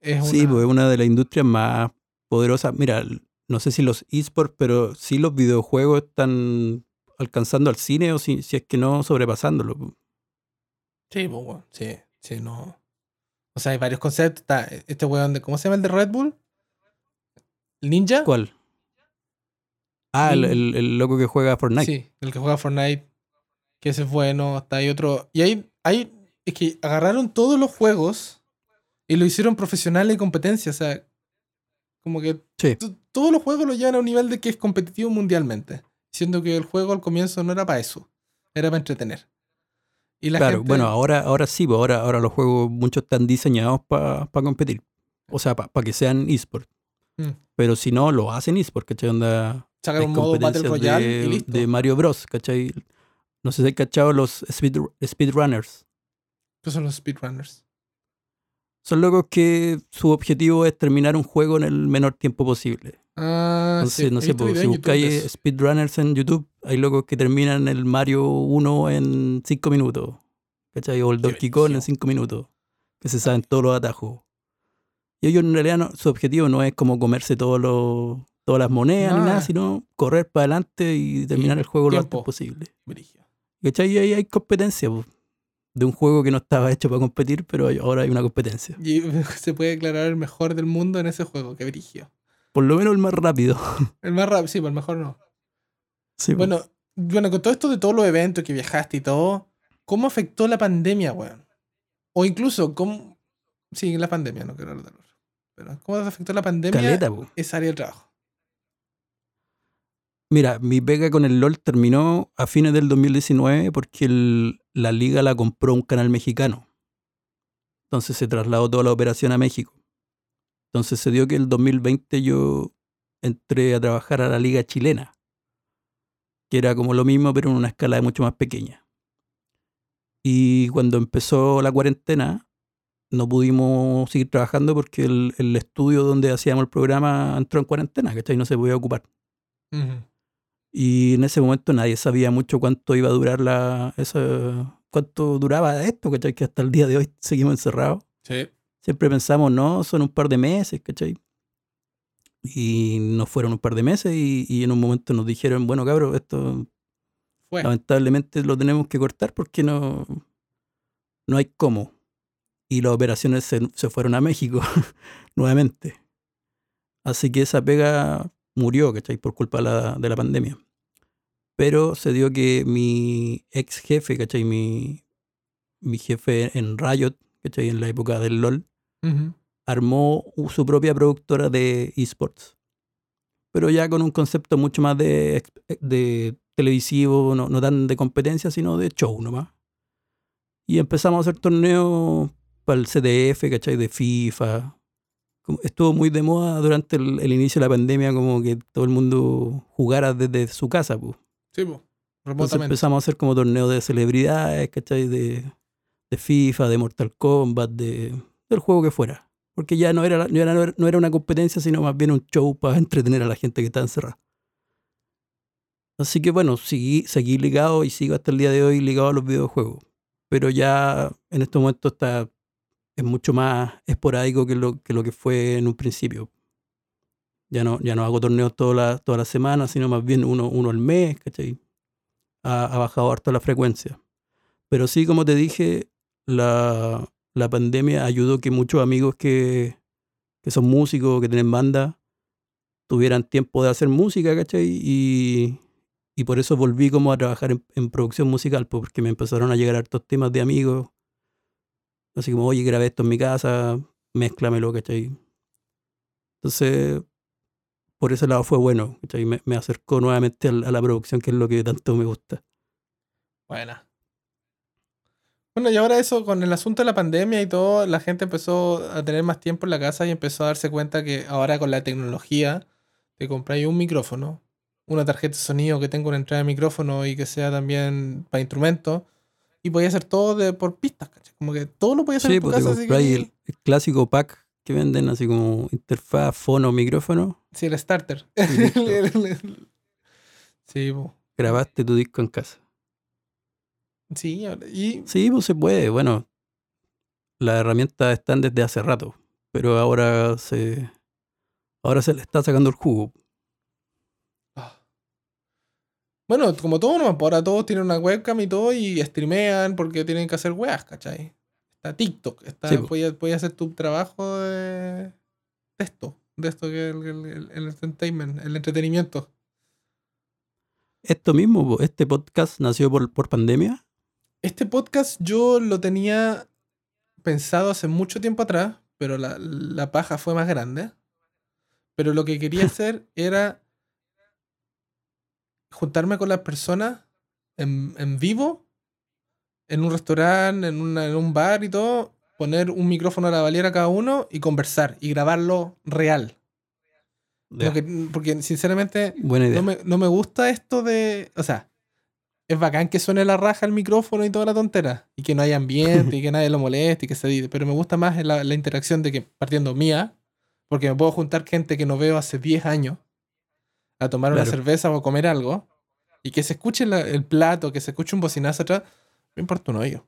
Es Sí, una- pues es una de las industrias más poderosas. Mira, no sé si los esports, pero sí los videojuegos están alcanzando al cine o si, si es que no sobrepasándolo. pues. Sí, pues, weón, sí, sí, no. O sea, hay varios conceptos. Está este weón de. ¿Cómo se llama el de Red Bull? ¿El ninja? ¿Cuál? Ah, el, el- el loco que juega Fortnite. Sí, el que juega Fortnite. Que ese es bueno. Está ahí otro. Y hay, hay es que agarraron todos los juegos y lo hicieron profesional y competencia. O sea, como que Sí. todos los juegos lo llevan a un nivel de que es competitivo mundialmente. Siendo que el juego al comienzo no era para eso, era para entretener. Y la Claro, gente- bueno, ahora, ahora sí, pues ahora, ahora los juegos muchos están diseñados para competir. O sea, para que sean eSports. Mm. Pero si no, lo hacen eSports, ¿cachai? Onda, sacan un modo Battle Royale de, y listo. de Mario Bros, ¿cachai? No sé si hay cachado los speed, speedrunners. ¿Qué son los speedrunners? Son locos que su objetivo es terminar un juego en el menor tiempo posible. Ah, Entonces, sí, no sé, pues, si buscáis speedrunners en YouTube, hay locos que terminan el Mario 1 en 5 minutos. ¿Cachai? O el Donkey Kong en brígido. 5 minutos. Que se saben todos los atajos. Y ellos en realidad no- su objetivo no es como comerse todos los, todas las monedas ni Nada. sino correr para adelante y terminar el juego lo antes posible. ¿Cachai? Y ahí hay competencia, de un juego que no estaba hecho para competir, pero ahora hay una competencia. Y se puede declarar el mejor del mundo en ese juego, qué brígido. Por lo menos el más rápido. El más rápido, sí, pero el mejor no. Sí, pues. Bueno, bueno, con todo esto de todos los eventos que viajaste y todo, ¿cómo afectó la pandemia, weón? O incluso, ¿cómo. Sí, la pandemia, no quiero hablar ¿cómo afectó la pandemia Caleta, esa área de trabajo? Mira, mi pega con el LOL terminó a fines del 2019 porque el- la liga la compró un canal mexicano. Entonces se trasladó toda la operación a México. Entonces se dio que el 2020 yo entré a trabajar a la liga chilena, que era como lo mismo pero en una escala mucho más pequeña. Y cuando empezó la cuarentena, no pudimos seguir trabajando porque el, el estudio donde hacíamos el programa entró en cuarentena, ¿cachai? No se podía ocupar. Y en ese momento nadie sabía mucho cuánto iba a durar la. Esa, cuánto duraba esto, ¿cachai? Que hasta el día de hoy seguimos encerrados. Sí. Siempre pensamos, no, son un par de meses, ¿cachai? Y nos fueron un par de meses y, y en un momento nos dijeron, bueno, cabros, esto Fue. lamentablemente lo tenemos que cortar porque no, no hay cómo. Y las operaciones se, se fueron a México nuevamente. Así que esa pega murió, ¿cachai? Por culpa de la, de la pandemia. Pero se dio que mi ex jefe, ¿cachai? Mi, mi jefe en Riot, ¿cachai? En la época del LOL, Ujú. armó su propia productora de esports. Pero ya con un concepto mucho más de, de televisivo, no, no tan de competencia, sino de show nomás. Y empezamos a hacer torneos para el CDF, ¿cachai? De FIFA. Como- Estuvo muy de moda durante el, el inicio de la pandemia, como que todo el mundo jugara desde su casa, pues. Sí, po. Entonces empezamos a hacer como torneos de celebridades, ¿cachai? De, de FIFA, de Mortal Kombat, de, del juego que fuera. Porque ya no era, no, era, no era una competencia, sino más bien un show para entretener a la gente que está encerrada. Así que bueno, seguí, seguí ligado y sigo hasta el día de hoy ligado a los videojuegos. Pero ya en este momento está, es mucho más esporádico que lo, que lo que fue en un principio. Ya no, ya no hago torneos todas las todas las semanas, sino más bien uno, uno al mes, ¿cachai? ha, ha bajado harto la frecuencia. Pero sí, como te dije, la, la pandemia ayudó que muchos amigos que, que son músicos, que tienen banda, tuvieran tiempo de hacer música, ¿cachai? Y, y por eso volví como a trabajar en, en producción musical, porque me empezaron a llegar hartos temas de amigos. Así como, oye, grabé esto en mi casa, mézclamelo, ¿cachai? Entonces, por ese lado fue bueno, ¿cachai? Me, acercó nuevamente a la producción, que es lo que tanto me gusta. Buena. Bueno, y ahora eso, con el asunto de la pandemia y todo, la gente empezó a tener más tiempo en la casa y empezó a darse cuenta que ahora con la tecnología te compráis un micrófono, una tarjeta de sonido que tenga una entrada de micrófono y que sea también para instrumentos, y podía hacer todo de, por pistas, ¿cachai? Como que todo lo podía hacer Sí, en tu pues te casa. así que- el, el clásico pack que venden, así como interfaz, fono, micrófono. Sí, el starter. Sí, po. Grabaste tu disco en casa. sí, y Sí, pues se puede. Bueno, las herramientas están desde hace rato, pero ahora se, ahora se le está sacando el jugo. Ah. Bueno, como todo, no, ahora todos tienen una webcam y todo y streamean porque tienen que hacer weas, ¿cachai? Está TikTok, está, Sí, puedes, puedes hacer tu trabajo de, de esto, de esto que es el, el- entertainment, el entretenimiento. Esto mismo, este podcast nació por, por pandemia Este podcast yo lo tenía pensado hace mucho tiempo atrás, pero la, la paja fue más grande. Pero lo que quería hacer era juntarme con las personas en, en vivo, en un restaurante, en, una- en un bar y todo, poner un micrófono a la valera cada uno y conversar y grabarlo real. Que- porque sinceramente Buena idea. no me, no me gusta esto de. O sea, es bacán que suene la raja el micrófono y toda la tontera. Y que no haya ambiente y que nadie lo moleste y que se. Pero me gusta más la, la interacción de que partiendo mía, porque me puedo juntar gente que no veo hace 10 años a tomar una Claro. cerveza o a comer algo. Y que se escuche la- el plato, que se escuche un bocinazo atrás. Me importa un hoyo.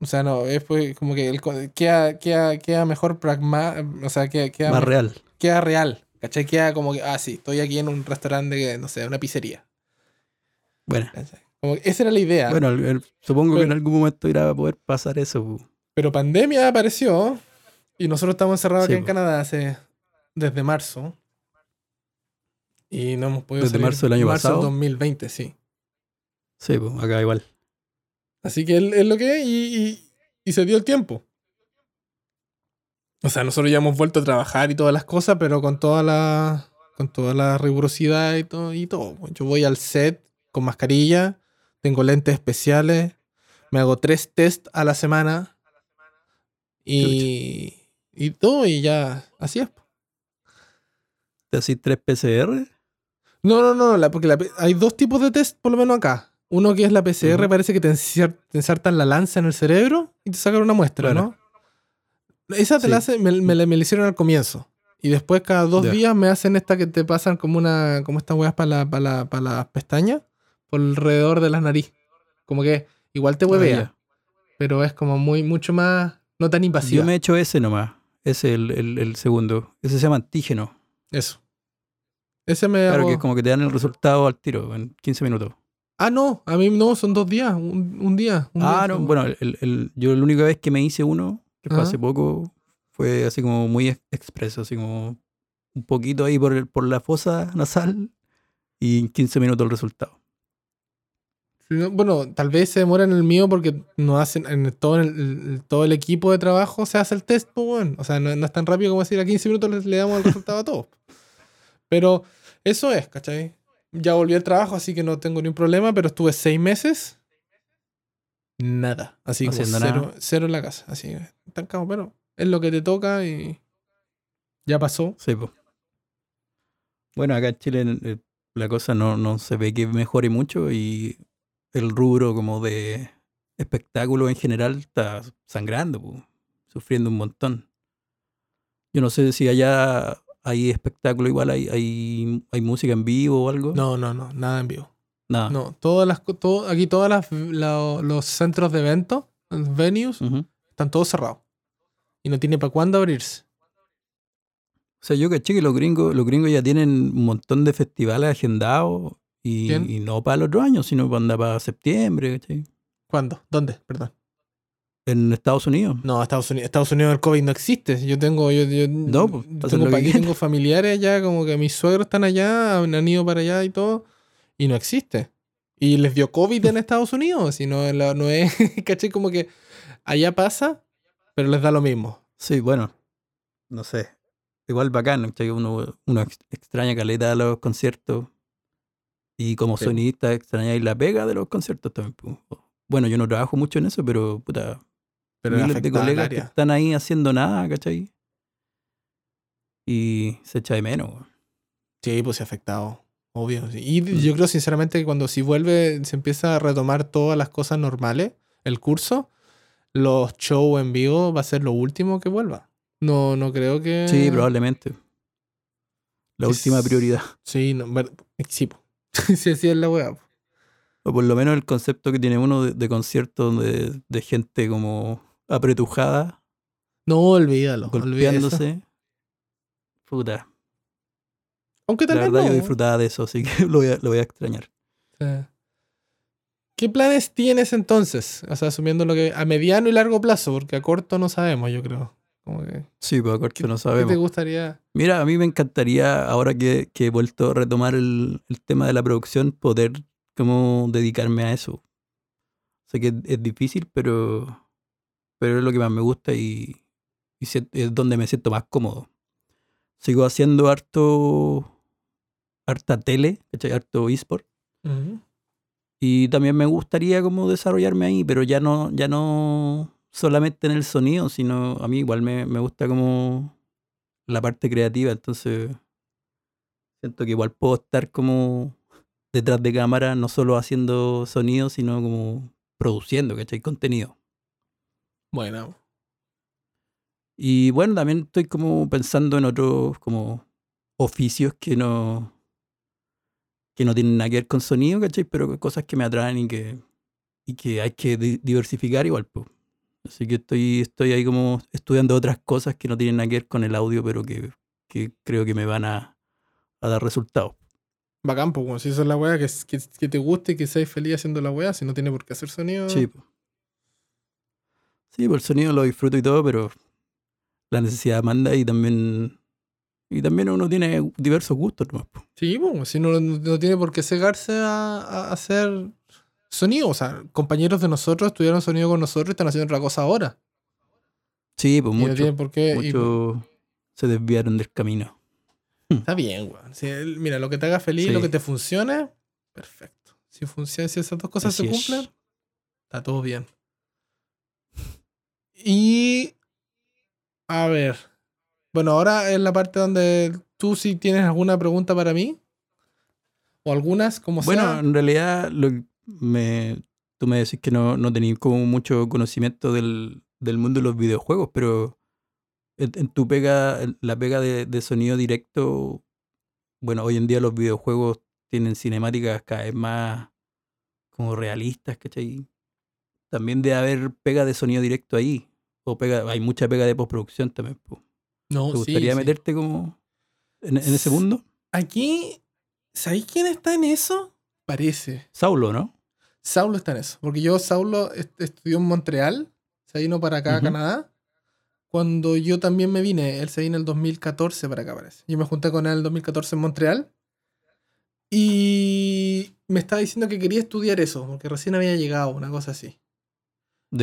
O sea, no, es pues como que el, queda, queda, queda mejor pragma, o sea, queda, queda Más real. queda real. ¿Cachai? Queda como que, ah, sí, estoy aquí en un restaurante, que, no sé, una pizzería. Bueno, ¿cachai? Como que esa era la idea. bueno el- el- supongo que Pero- en algún momento irá a poder pasar eso. Pero pandemia apareció y nosotros estamos encerrados Sí, aquí en. Canadá hace, desde marzo. Y no hemos podido ¿Desde salir. marzo del año marzo pasado? 2020, sí. Sí, pu, acá igual. Así que es es lo que es y, y- y se dio el tiempo. O sea, nosotros ya hemos vuelto a trabajar y todas las cosas, pero con toda la, con toda la rigurosidad y todo, y todo. Yo voy al set con mascarilla, tengo lentes especiales, me hago tres test a la semana y, y todo, y ya, así es. ¿Te haces tres PCR? No, no, no, la- porque la P- hay dos tipos de test por lo menos acá. Uno que es la PCR, parece que te, insertan la lanza en el cerebro y te sacan una muestra, Claro. ¿no? Esa te la hace- me, me me la hicieron al comienzo. Y después cada dos Ya. días me hacen esta que te pasan como una, como estas weas para la, para la- para las pestañas, por alrededor de la nariz. Como que igual te Ah, huevea, pero es como muy, mucho más, no tan invasiva. Yo me he hecho ese nomás. Ese el, el, el segundo. Ese se llama antígeno. Eso. Ese me Claro hago- que es como que te dan el resultado al tiro, en 15 minutos. Ah, no, a mí no, son dos días, un, un día. un Ah, día no, bueno, el, el- yo la única vez que me hice uno, que fue Ajá. hace poco, fue así como muy ex- expreso, así como un poquito ahí por, el- por la fosa nasal y en 15 minutos el resultado. Sí, no, Bueno, tal vez se demora en el mío porque no hacen en todo el, el- todo el equipo de trabajo se hace el test, pues bueno. O sea, no, no es tan rápido como decir a 15 minutos le, le damos el resultado a todos. Pero eso es, ¿cachai? Ya volví al trabajo, así que no tengo ni un problema, pero estuve seis meses. Nada. Así Haciendo cero, nada. cero en la casa. Así, estancado, pero es lo que te toca y ya pasó. Sí, pues. Bueno, acá en Chile eh, la cosa no, no se ve que mejore mucho y el rubro como de espectáculo en general está sangrando, po, sufriendo un montón. Yo no sé si allá hay espectáculo igual, hay, hay, hay música en vivo o algo. No, no, no, nada en vivo. Nada. No, todas las, todo, aquí todos los centros de eventos, los venues, están todos cerrados. Y no tiene para cuándo abrirse. O sea, yo caché que los gringos, los gringos ya tienen un montón de festivales agendados y, no para el otro año, sino para, andar para septiembre, ¿cachai? ¿Cuándo? ¿Dónde? Perdón. En Estados Unidos. No, Estados Unidos, Estados Unidos el COVID no existe. Yo tengo, yo, yo- No, pues, yo tengo, familiares allá, como que mis suegros están allá, han ido para allá y todo, y no existe. Y les dio COVID en Estados Unidos, y no, la- no es, caché, como que allá pasa, pero les da lo mismo. Sí, bueno, no sé. Igual bacán, uno, uno ex- extraña caleta de los conciertos y como Sí. sonista extrañáis la pega de los conciertos también. Bueno, yo no trabajo mucho en eso, pero puta, Pero miles de colegas que están ahí haciendo nada, ¿cachai? Y se echa de menos. weón. Sí, pues sí, afectado. Obvio. Y yo creo sinceramente que cuando si vuelve, se empieza a retomar todas las cosas normales, el curso, los shows en vivo va a ser lo último que vuelva. No, no creo que. Sí, probablemente. La Es- última prioridad. Sí, no, sí, sí, así es la weá. O por lo menos el concepto que tiene uno de, de concierto de, de gente como apretujada, No, olvídalo. olvídalo. golpeándose. Puta. Aunque La tal vez verdad yo no. disfrutaba de eso, así que lo voy a, lo voy a extrañar. Sí. ¿Qué planes tienes entonces? O sea, asumiendo lo que. a mediano y largo plazo, porque a corto no sabemos, yo creo. Como que, Sí, pues a corto no ¿Qué sabemos. te gustaría? Mira, a mí me encantaría, ahora que, que he vuelto a retomar el, el tema de la producción, poder como dedicarme a eso. Sé que es, es difícil, pero, pero es lo que más me gusta y, es donde me siento más cómodo. Sigo haciendo harto, harta tele, ¿cachai? harto eSport. Ujú. Y también me gustaría como desarrollarme ahí, pero ya no, ya no solamente en el sonido, sino a mí igual me, me gusta como la parte creativa, entonces siento que igual puedo estar como detrás de cámara, no solo haciendo sonido, sino como produciendo, ¿cachai? Contenido. Bueno. Y bueno, también estoy como pensando en otros como oficios que no que no tienen nada que ver con sonido, ¿cachai? Pero cosas que me atraen y que, y que hay que di- diversificar igual, pues. Así que estoy, estoy ahí como estudiando otras cosas que no tienen nada que ver con el audio, pero que, que creo que me van a, a dar resultados. Bacán, pues, si eso es la weá, que, que, que te guste y que seas feliz haciendo la weá, si no tiene por qué hacer sonido. Sí, po. Sí, por el sonido lo disfruto y todo, pero la necesidad manda y también y también uno tiene diversos gustos nomás. Sí, pues, si no, no tiene por qué cegarse a, a hacer sonido. O sea, compañeros de nosotros estudiaron sonido con nosotros y están haciendo otra cosa ahora. Sí, pues Y no mucho, tiene por qué. y- mucho se desviaron del camino. está bien, weón. Si mira, lo que te haga feliz, Sí. lo que te funcione, perfecto. Si funciona, si esas dos cosas Así se es. cumplen, está todo bien. Y. A ver. Bueno, ahora es la parte donde tú si tienes alguna pregunta para mí. O algunas, como Bueno, sea. en realidad lo me, tú me decís que no, no tenías como mucho conocimiento del, del mundo de los videojuegos, pero en, en tu pega, en la pega de, de sonido directo, bueno, hoy en día los videojuegos tienen cinemáticas cada vez más como realistas, ¿cachai? También debe haber pega de sonido directo ahí. O pega, hay mucha pega de postproducción también. No, ¿Te gustaría sí. meterte como en, en ese mundo? Aquí, ¿sabéis quién está en eso? Parece. Saulo, ¿no? Saulo está en eso. Porque yo, Saulo, est- estudió en Montreal. Se vino para acá, a. Canadá. Cuando yo también me vine, él se vino en el 2014 para acá, parece. Yo me junté con él en el 2014 en Montreal. Y me estaba diciendo que quería estudiar eso, porque recién había llegado, una cosa así.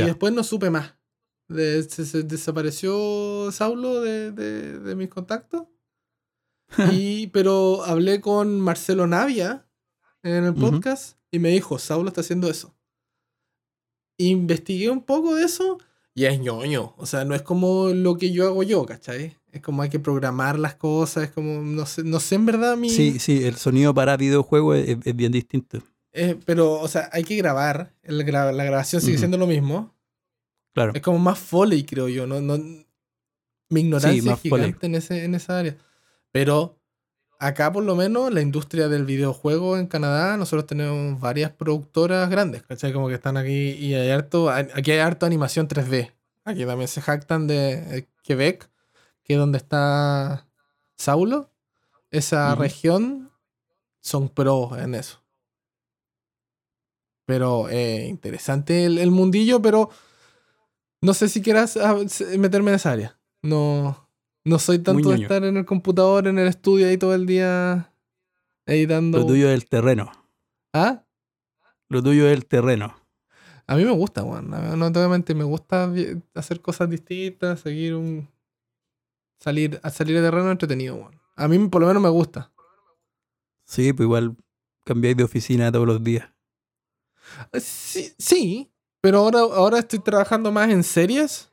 Y después no supe más. De- se, se desapareció Saulo de, de- de mis contactos. Y, pero hablé con Marcelo Navia en el podcast y me dijo, Saulo está haciendo eso. Investigué un poco de eso y es ñoño. O sea, no es como lo que yo hago yo, ¿cachai? Es como hay que programar las cosas, es como, no sé, no sé en verdad mi... Sí, sí, el sonido para videojuegos es, es bien distinto. Eh, pero, o sea, hay que grabar. El gra- la grabación sigue Ujú. siendo lo mismo. Claro. Es como más foley, creo yo. No, no, mi ignorancia más es foley. gigante en, ese, en esa área. Pero acá, por lo menos, la industria del videojuego en Canadá, nosotros tenemos varias productoras grandes, ¿cachai? Como que están aquí y hay harto. Aquí hay harto animación 3D. Aquí también se jactan de eh, Quebec, que es donde está Saulo. Esa Ujú. región son pros en eso. Pero eh, interesante el, el mundillo, pero no sé si quieras ah, meterme en esa área. No, no soy tanto de estar en el computador, en el estudio ahí todo el día editando. Lo tuyo es el terreno. ¿Ah? Lo tuyo es el terreno. A mí me gusta, Juan. No te voy a mentir, me gusta hacer cosas distintas, seguir un. salir a salir de terreno entretenido, Juan. A mí por lo menos me gusta. Sí, pues igual cambiáis de oficina todos los días. Eh, Sí, sí, pero ahora, ahora estoy trabajando más en series.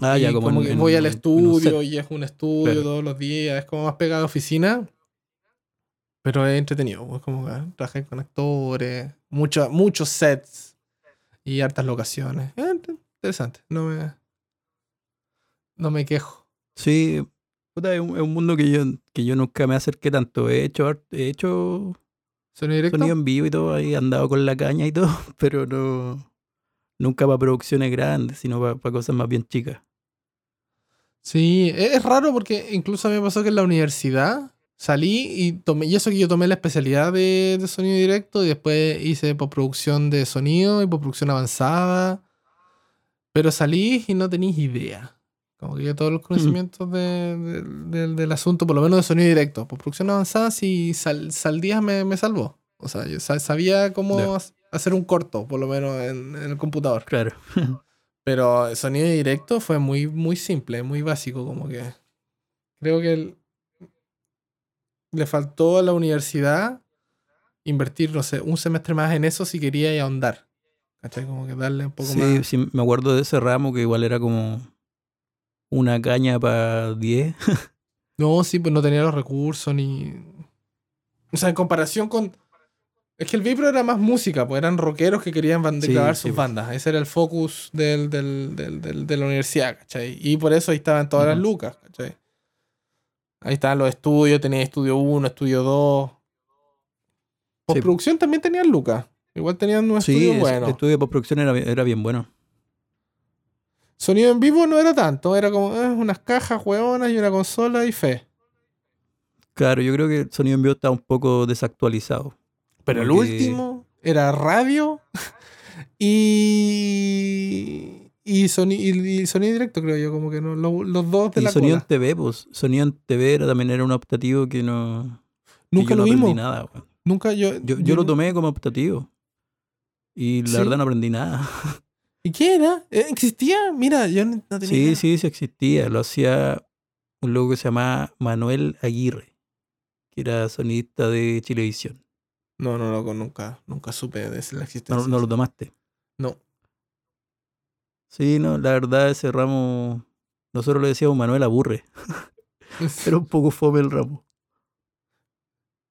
Ah, y ya, como, como en- que en- voy al en estudio y es un estudio todos los días, es como más pegado a oficina. Pero es entretenido, es como que trabajar con actores, mucho- muchos sets y hartas locaciones. Es int- interesante, no me, no me quejo. Sí, puta, es un, es un mundo que yo, que yo nunca me acerqué tanto. He hecho, he hecho ¿Sonido directo? sonido en vivo y todo, ahí andado con la caña y todo, pero no. Nunca para producciones grandes, sino para, cosas más bien chicas. Sí, e- es raro porque incluso a mí me pasó que en la universidad salí y tomé, y eso que yo tomé la especialidad de, de sonido directo y después hice postproducción de sonido y postproducción avanzada, pero salí y no tenéis idea. Como que yo todos los conocimientos de- de- del- del asunto, por lo menos de sonido directo, postproducción avanzada, si sal, Saldías me, me salvó. O sea, yo sa- sabía cómo Ya. hacer un corto, por lo menos en, en el computador. Claro. Pero el sonido directo fue muy, muy simple, muy básico, como que. Creo que el- le faltó a la universidad invertir, no sé, un semestre más en eso si quería y ahondar. ¿Cachai? Como que darle un poco sí, más. sí, me acuerdo de ese ramo que igual era como una caña para 10. No, sí, pues no tenía los recursos ni. O sea, en comparación con. Es que el Vipro era más música, pues eran rockeros que querían Sí, grabar sí, sus pues. bandas. Ese era el focus del, del- del- de la universidad, ¿cachai? Y por eso ahí estaban todas las lucas, ¿cachai? Ahí estaban los estudios, tenía estudio 1, estudio 2. Postproducción también tenían lucas. Igual tenían un estudio bueno. estudio de postproducción era, era bien bueno. Sonido en vivo no era tanto, era como eh, unas cajas hueonas y una consola y fe. Claro, yo creo que el sonido en vivo está un poco desactualizado. Pero el último era radio y. Y, soni- y- y sonido directo, creo yo, como que no, lo- los dos de Y la sonido cola. en TV, pues. Sonido en TV era, también era un optativo que no. Nunca lo no aprendí vimos. nada. Nunca yo. Yo, yo lo tomé como optativo. Y la ¿Sí? verdad no aprendí nada. ¿Y qué era? Eh, ¿Existía? Mira, yo no tenía. Sí, idea. sí, sí existía. Lo hacía un loco que se llamaba Manuel Aguirre, que era sonidista de Chilevisión. No, no, no, nunca, nunca supe de la existencia. No, no lo tomaste. No. Sí, no, la verdad ese ramo, nosotros le decíamos Manuel Aburre. Era un poco fome el ramo.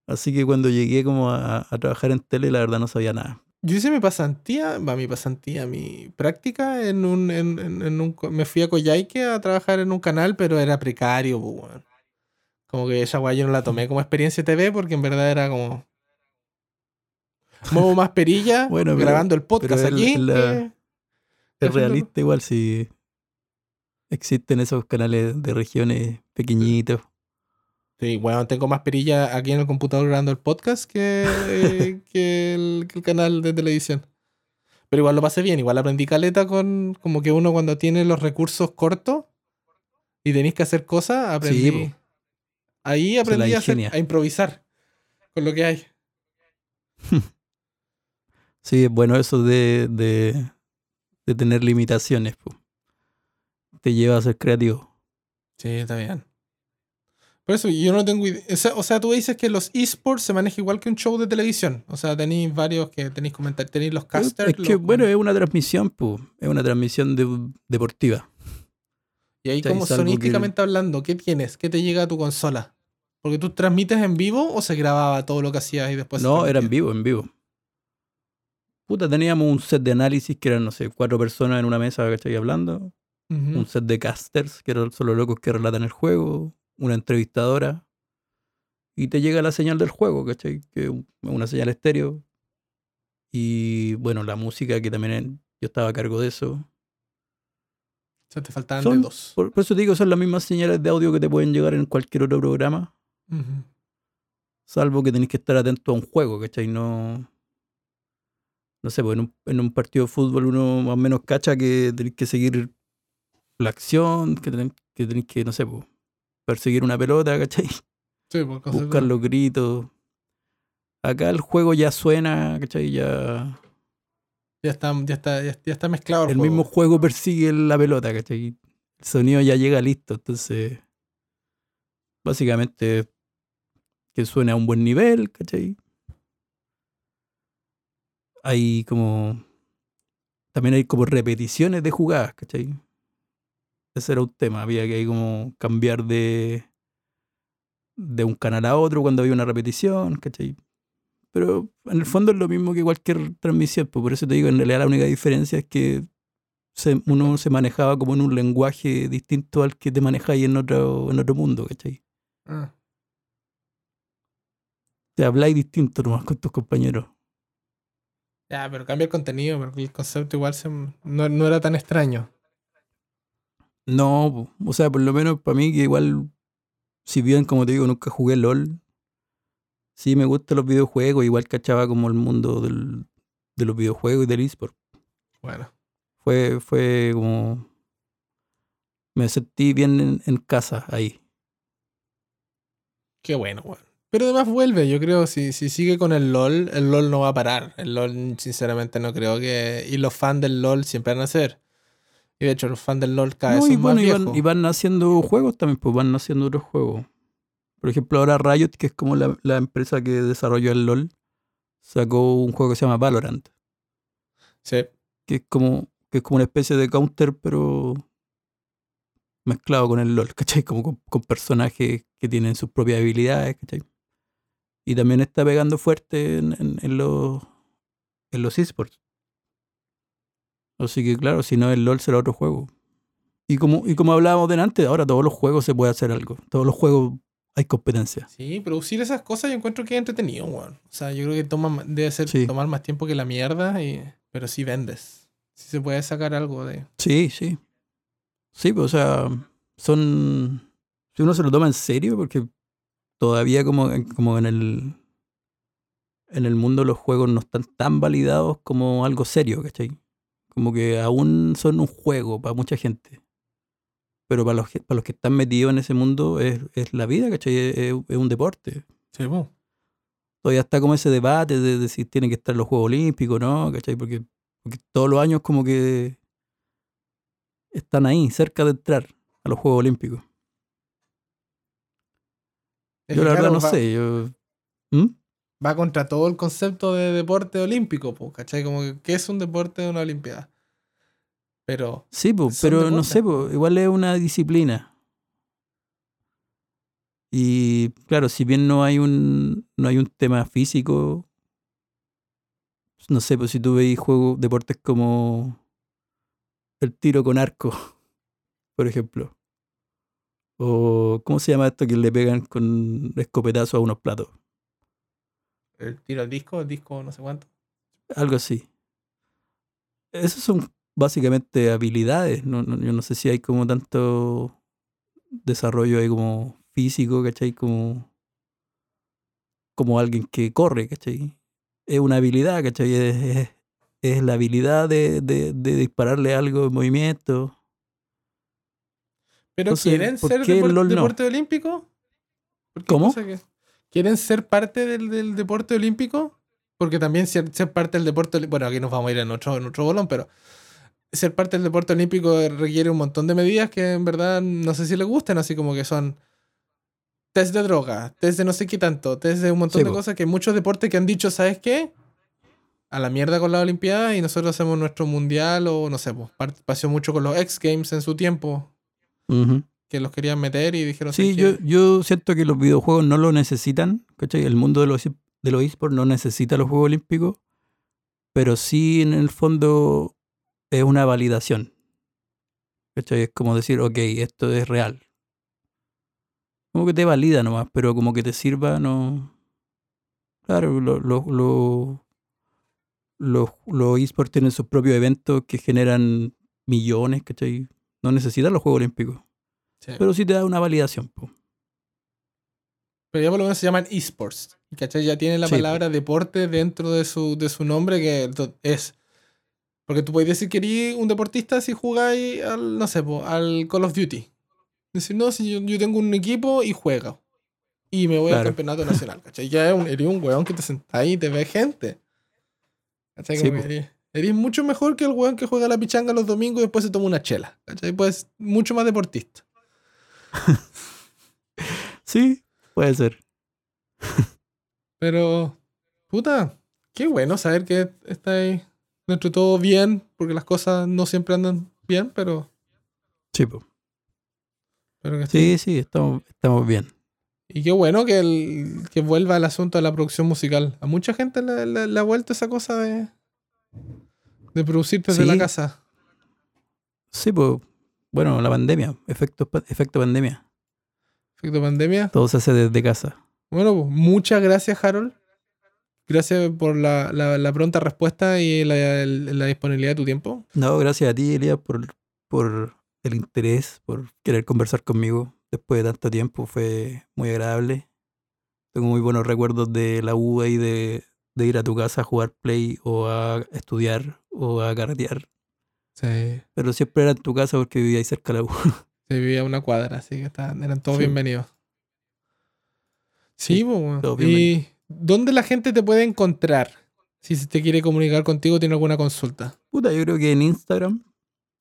Así que cuando llegué como a, a trabajar en tele, la verdad no sabía nada. Yo hice mi pasantía, va, mi pasantía, mi práctica en un, en, en- en un, me fui a Coyhaique a trabajar en un canal, pero era precario, weón. Como que esa weá yo no la tomé como experiencia TV porque en verdad era como. Muevo más perilla Bueno, pero- grabando el podcast pero el- aquí. la- Es realista igual si existen esos canales de regiones pequeñitos. Sí, bueno, tengo más perilla aquí en el computador grabando el podcast que, eh, que, el, que el canal de televisión. Pero igual lo pasé bien, igual aprendí caleta con como que uno cuando tiene los recursos cortos y tenéis que hacer cosas, aprendí. Ahí aprendí a, hacer- ingenia. a improvisar con lo que hay. Sí, es bueno eso de, de, de tener limitaciones. po. Te lleva a ser creativo. Sí, está bien. Por eso yo no tengo idea. O sea, tú dices que los esports se maneja igual que un show de televisión. O sea, tenéis varios que tenéis comentarios. Tenéis los casters. es que, los- bueno, es una transmisión, po. es una transmisión de- deportiva. Y ahí como que- sonísticamente hablando, ¿qué tienes? ¿Qué te llega a tu consola? Porque tú transmites en vivo o se grababa todo lo que hacías y después no, era en vivo, en vivo. Puta, teníamos un set de análisis que eran, no sé, cuatro personas en una mesa, ¿cachai? Hablando. Ujú. Un set de casters, que eran solo locos que relatan el juego. Una entrevistadora. Y te llega la señal del juego, ¿cachai? Que es un- una señal estéreo. Y bueno, la música, que también yo estaba a cargo de eso. O sea, te faltaban Son- dedos. Por, por eso te digo, son las mismas señales de audio que te pueden llegar en cualquier otro programa. Salvo que tenés que estar atento a un juego, ¿cachai? No. No sé, pues en un, en un partido de fútbol uno más o menos cacha que tenés que seguir la acción, que tenés que, tenés que no sé, pues, perseguir una pelota, ¿cachai? Sí, por Buscar los gritos. Acá el juego ya suena, ¿cachai? Ya. Ya está, ya está, ya, ya está mezclado el, El juego. mismo juego persigue la pelota, ¿cachai? El sonido ya llega listo, entonces. Básicamente. Que suene a un buen nivel, ¿cachai? Hay como. También hay como repeticiones de jugadas, ¿cachai? Ese era un tema. Había que como cambiar de. de un canal a otro cuando había una repetición, ¿cachai? Pero en el fondo es lo mismo que cualquier transmisión, pues por eso te digo, en realidad la única diferencia es que se- uno se manejaba como en un lenguaje distinto al que te manejáis en otro, en otro mundo, ¿cachai? Ah, Te habláis distinto nomás con tus compañeros. ya, pero cambia el contenido, porque el concepto igual se- no, no era tan extraño. No, o sea, por lo menos para mí que igual, si bien como te digo, nunca jugué LOL, sí me gustan los videojuegos, igual cachaba como el mundo del, de los videojuegos y del eSport. Bueno, Fue, fue como... Me sentí bien en, en casa ahí. qué bueno, weón. Pero además vuelve, yo creo, si, si sigue con el LOL, el LOL no va a parar. El LOL, sinceramente, no creo que... Y los fans del LOL siempre van a ser. Y de hecho, los fans del LOL cada vez y son bueno, más y van, y van haciendo juegos también, pues van haciendo otros juegos. Por ejemplo, ahora Riot, que es como la, la empresa que desarrolló el LOL, sacó un juego que se llama Valorant, Sí. que es como, que es como una especie de counter, pero mezclado con el LOL, ¿cachai? Como con, con personajes que tienen sus propias habilidades, ¿cachai? Y también está pegando fuerte en, en- en los, en los esports. Así que claro, si no el LOL será otro juego. Y como, y como hablábamos delante, ahora todos los juegos se puede hacer algo. Todos los juegos hay competencia. Sí, producir esas cosas yo encuentro que es entretenido, weón. O sea, yo creo que toma, ma- debe ser Sí. tomar más tiempo que la mierda, y, pero sí vendes. Sí se puede sacar algo de... Sí, sí. Sí, pues, o sea, son. Si uno se lo toma en serio, porque todavía como, como en el. En el mundo los juegos no están tan validados como algo serio, ¿cachai? Como que aún son un juego para mucha gente. Pero para los, para los que están metidos en ese mundo es, es la vida, ¿cachai? Es, un deporte. Sí, po. Todavía está como ese debate de, de si tienen que estar los Juegos Olímpicos, ¿no? ¿Cachai? Porque, porque todos los años como que están ahí, cerca de entrar a los Juegos Olímpicos. Yo la verdad no sé, yo... ¿Mm? Va contra todo el concepto de deporte olímpico, po, ¿cachai? Como que ¿qué es un deporte de una olimpiada? Pero... Sí, po, pero no sé, po, igual es una disciplina. Y claro, si bien no hay un, no hay un tema físico, no sé, pues si tú veis juegos, deportes como el tiro con arco, por ejemplo. O, ¿cómo se llama esto que le pegan con escopetazo a unos platos? El tiro al disco, el disco no sé cuánto. Algo así. Esas son básicamente habilidades. No, no- yo no sé si hay como tanto desarrollo ahí como físico, ¿cachai? Como, como alguien que corre, ¿cachai? Es una habilidad, ¿cachai? Es, es- es la habilidad de, de- de dispararle algo en movimiento. ¿Pero Entonces, quieren ¿por ser depor- no? deporte olímpico? ¿Por qué ¿Cómo? que- ¿Quieren ser parte del, del deporte olímpico? Porque también ser, ser parte del deporte. Bueno, aquí nos vamos a ir en otro, en otro bolón, pero... Ser parte del deporte olímpico requiere un montón de medidas que en verdad no sé si les gustan, así como que son test de droga, test de no sé qué tanto, test de un montón Sí, de po. cosas que muchos deportes que han dicho, ¿sabes qué? A la mierda con la Olimpiada y nosotros hacemos nuestro mundial o no sé, pues pasó mucho con los X Games en su tiempo, Ujú. Que los querían meter y dijeron Sí, "¿Sabes yo, yo siento que los videojuegos no lo necesitan, ¿cachai? El mundo de los, de los esports no necesita los Juegos Olímpicos, pero sí en el fondo es una validación. ¿Cachai? Es como decir, ok, esto es real. Como que te valida nomás, pero como que te sirva, no... Claro, lo- lo- lo- los, los esports tienen sus propios eventos que generan millones, ¿cachai? No necesitan los Juegos Olímpicos, Sí. pero sí te da una validación. po. Pero ya por lo menos se llaman esports. ¿Cachai? Ya tienen la Sí, palabra deporte dentro de su, de su nombre, que es. Porque tú puedes decir que eres un deportista si jugáis al, no sé, po, al Call of Duty. Decir, no, si yo, yo tengo un equipo y juego. Y me voy al Claro. campeonato nacional, ¿cachai? Ya eres un, eres un weón que te sentás ahí y te ve gente. ¿Cachai? Sí, eres mucho mejor que el weón que juega la pichanga los domingos y después se toma una chela. ¿Cachai? Pues mucho más deportista. Sí, puede ser. Pero, puta, qué bueno saber que estáis dentro de todo bien, porque las cosas no siempre andan bien, pero, Sí, po. pero que sí, sí, estamos, estamos bien. Y qué bueno que, el, que vuelva el asunto de la producción musical. A mucha gente le, le- le ha vuelto esa cosa de, de producir desde Sí. la casa. Sí, pues, bueno, la pandemia, efecto, efecto pandemia. Efecto pandemia. Todo se hace desde casa. Bueno, pues, muchas gracias, Harold. Gracias por la, la- la pronta respuesta y la, la disponibilidad de tu tiempo. No, gracias a ti, Elías, por, por el interés, por querer conversar conmigo después de tanto tiempo. Fue muy agradable. Tengo muy buenos recuerdos de la U y de, de ir a tu casa a jugar play o a estudiar o a carretear. Sí. Pero siempre era en tu casa porque vivía ahí cerca de la U. Se vivía a una cuadra, así que estaban- eran todos Sí. bienvenidos. Sí, Sí, ¿Y bienvenido. dónde la gente te puede encontrar? Si se te quiere comunicar contigo, tiene alguna consulta. Puta, yo creo que en Instagram,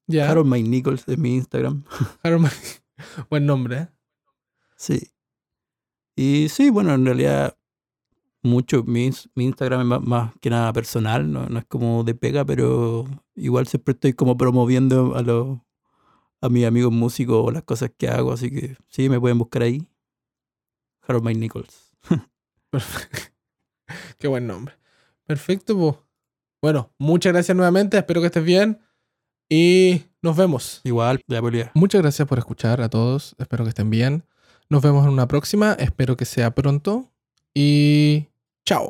Ya. Harold Mike Nichols es mi Instagram. Harold Ma- Buen nombre, ¿eh? Sí. Y sí, bueno, en realidad, mucho, mi, mi Instagram es más, más que nada personal, no, no es como de pega, pero igual siempre estoy como promoviendo a los a mis amigos músicos o las cosas que hago, así que sí, me pueden buscar ahí. Harold Mike Nichols. Perfecto. Qué buen nombre. Perfecto, po. Bueno, muchas gracias nuevamente. Espero que estés bien. Y nos vemos. Igual, de Apolia. Muchas gracias por escuchar a todos. Espero que estén bien. Nos vemos en una próxima. Espero que sea pronto. Y Ciao.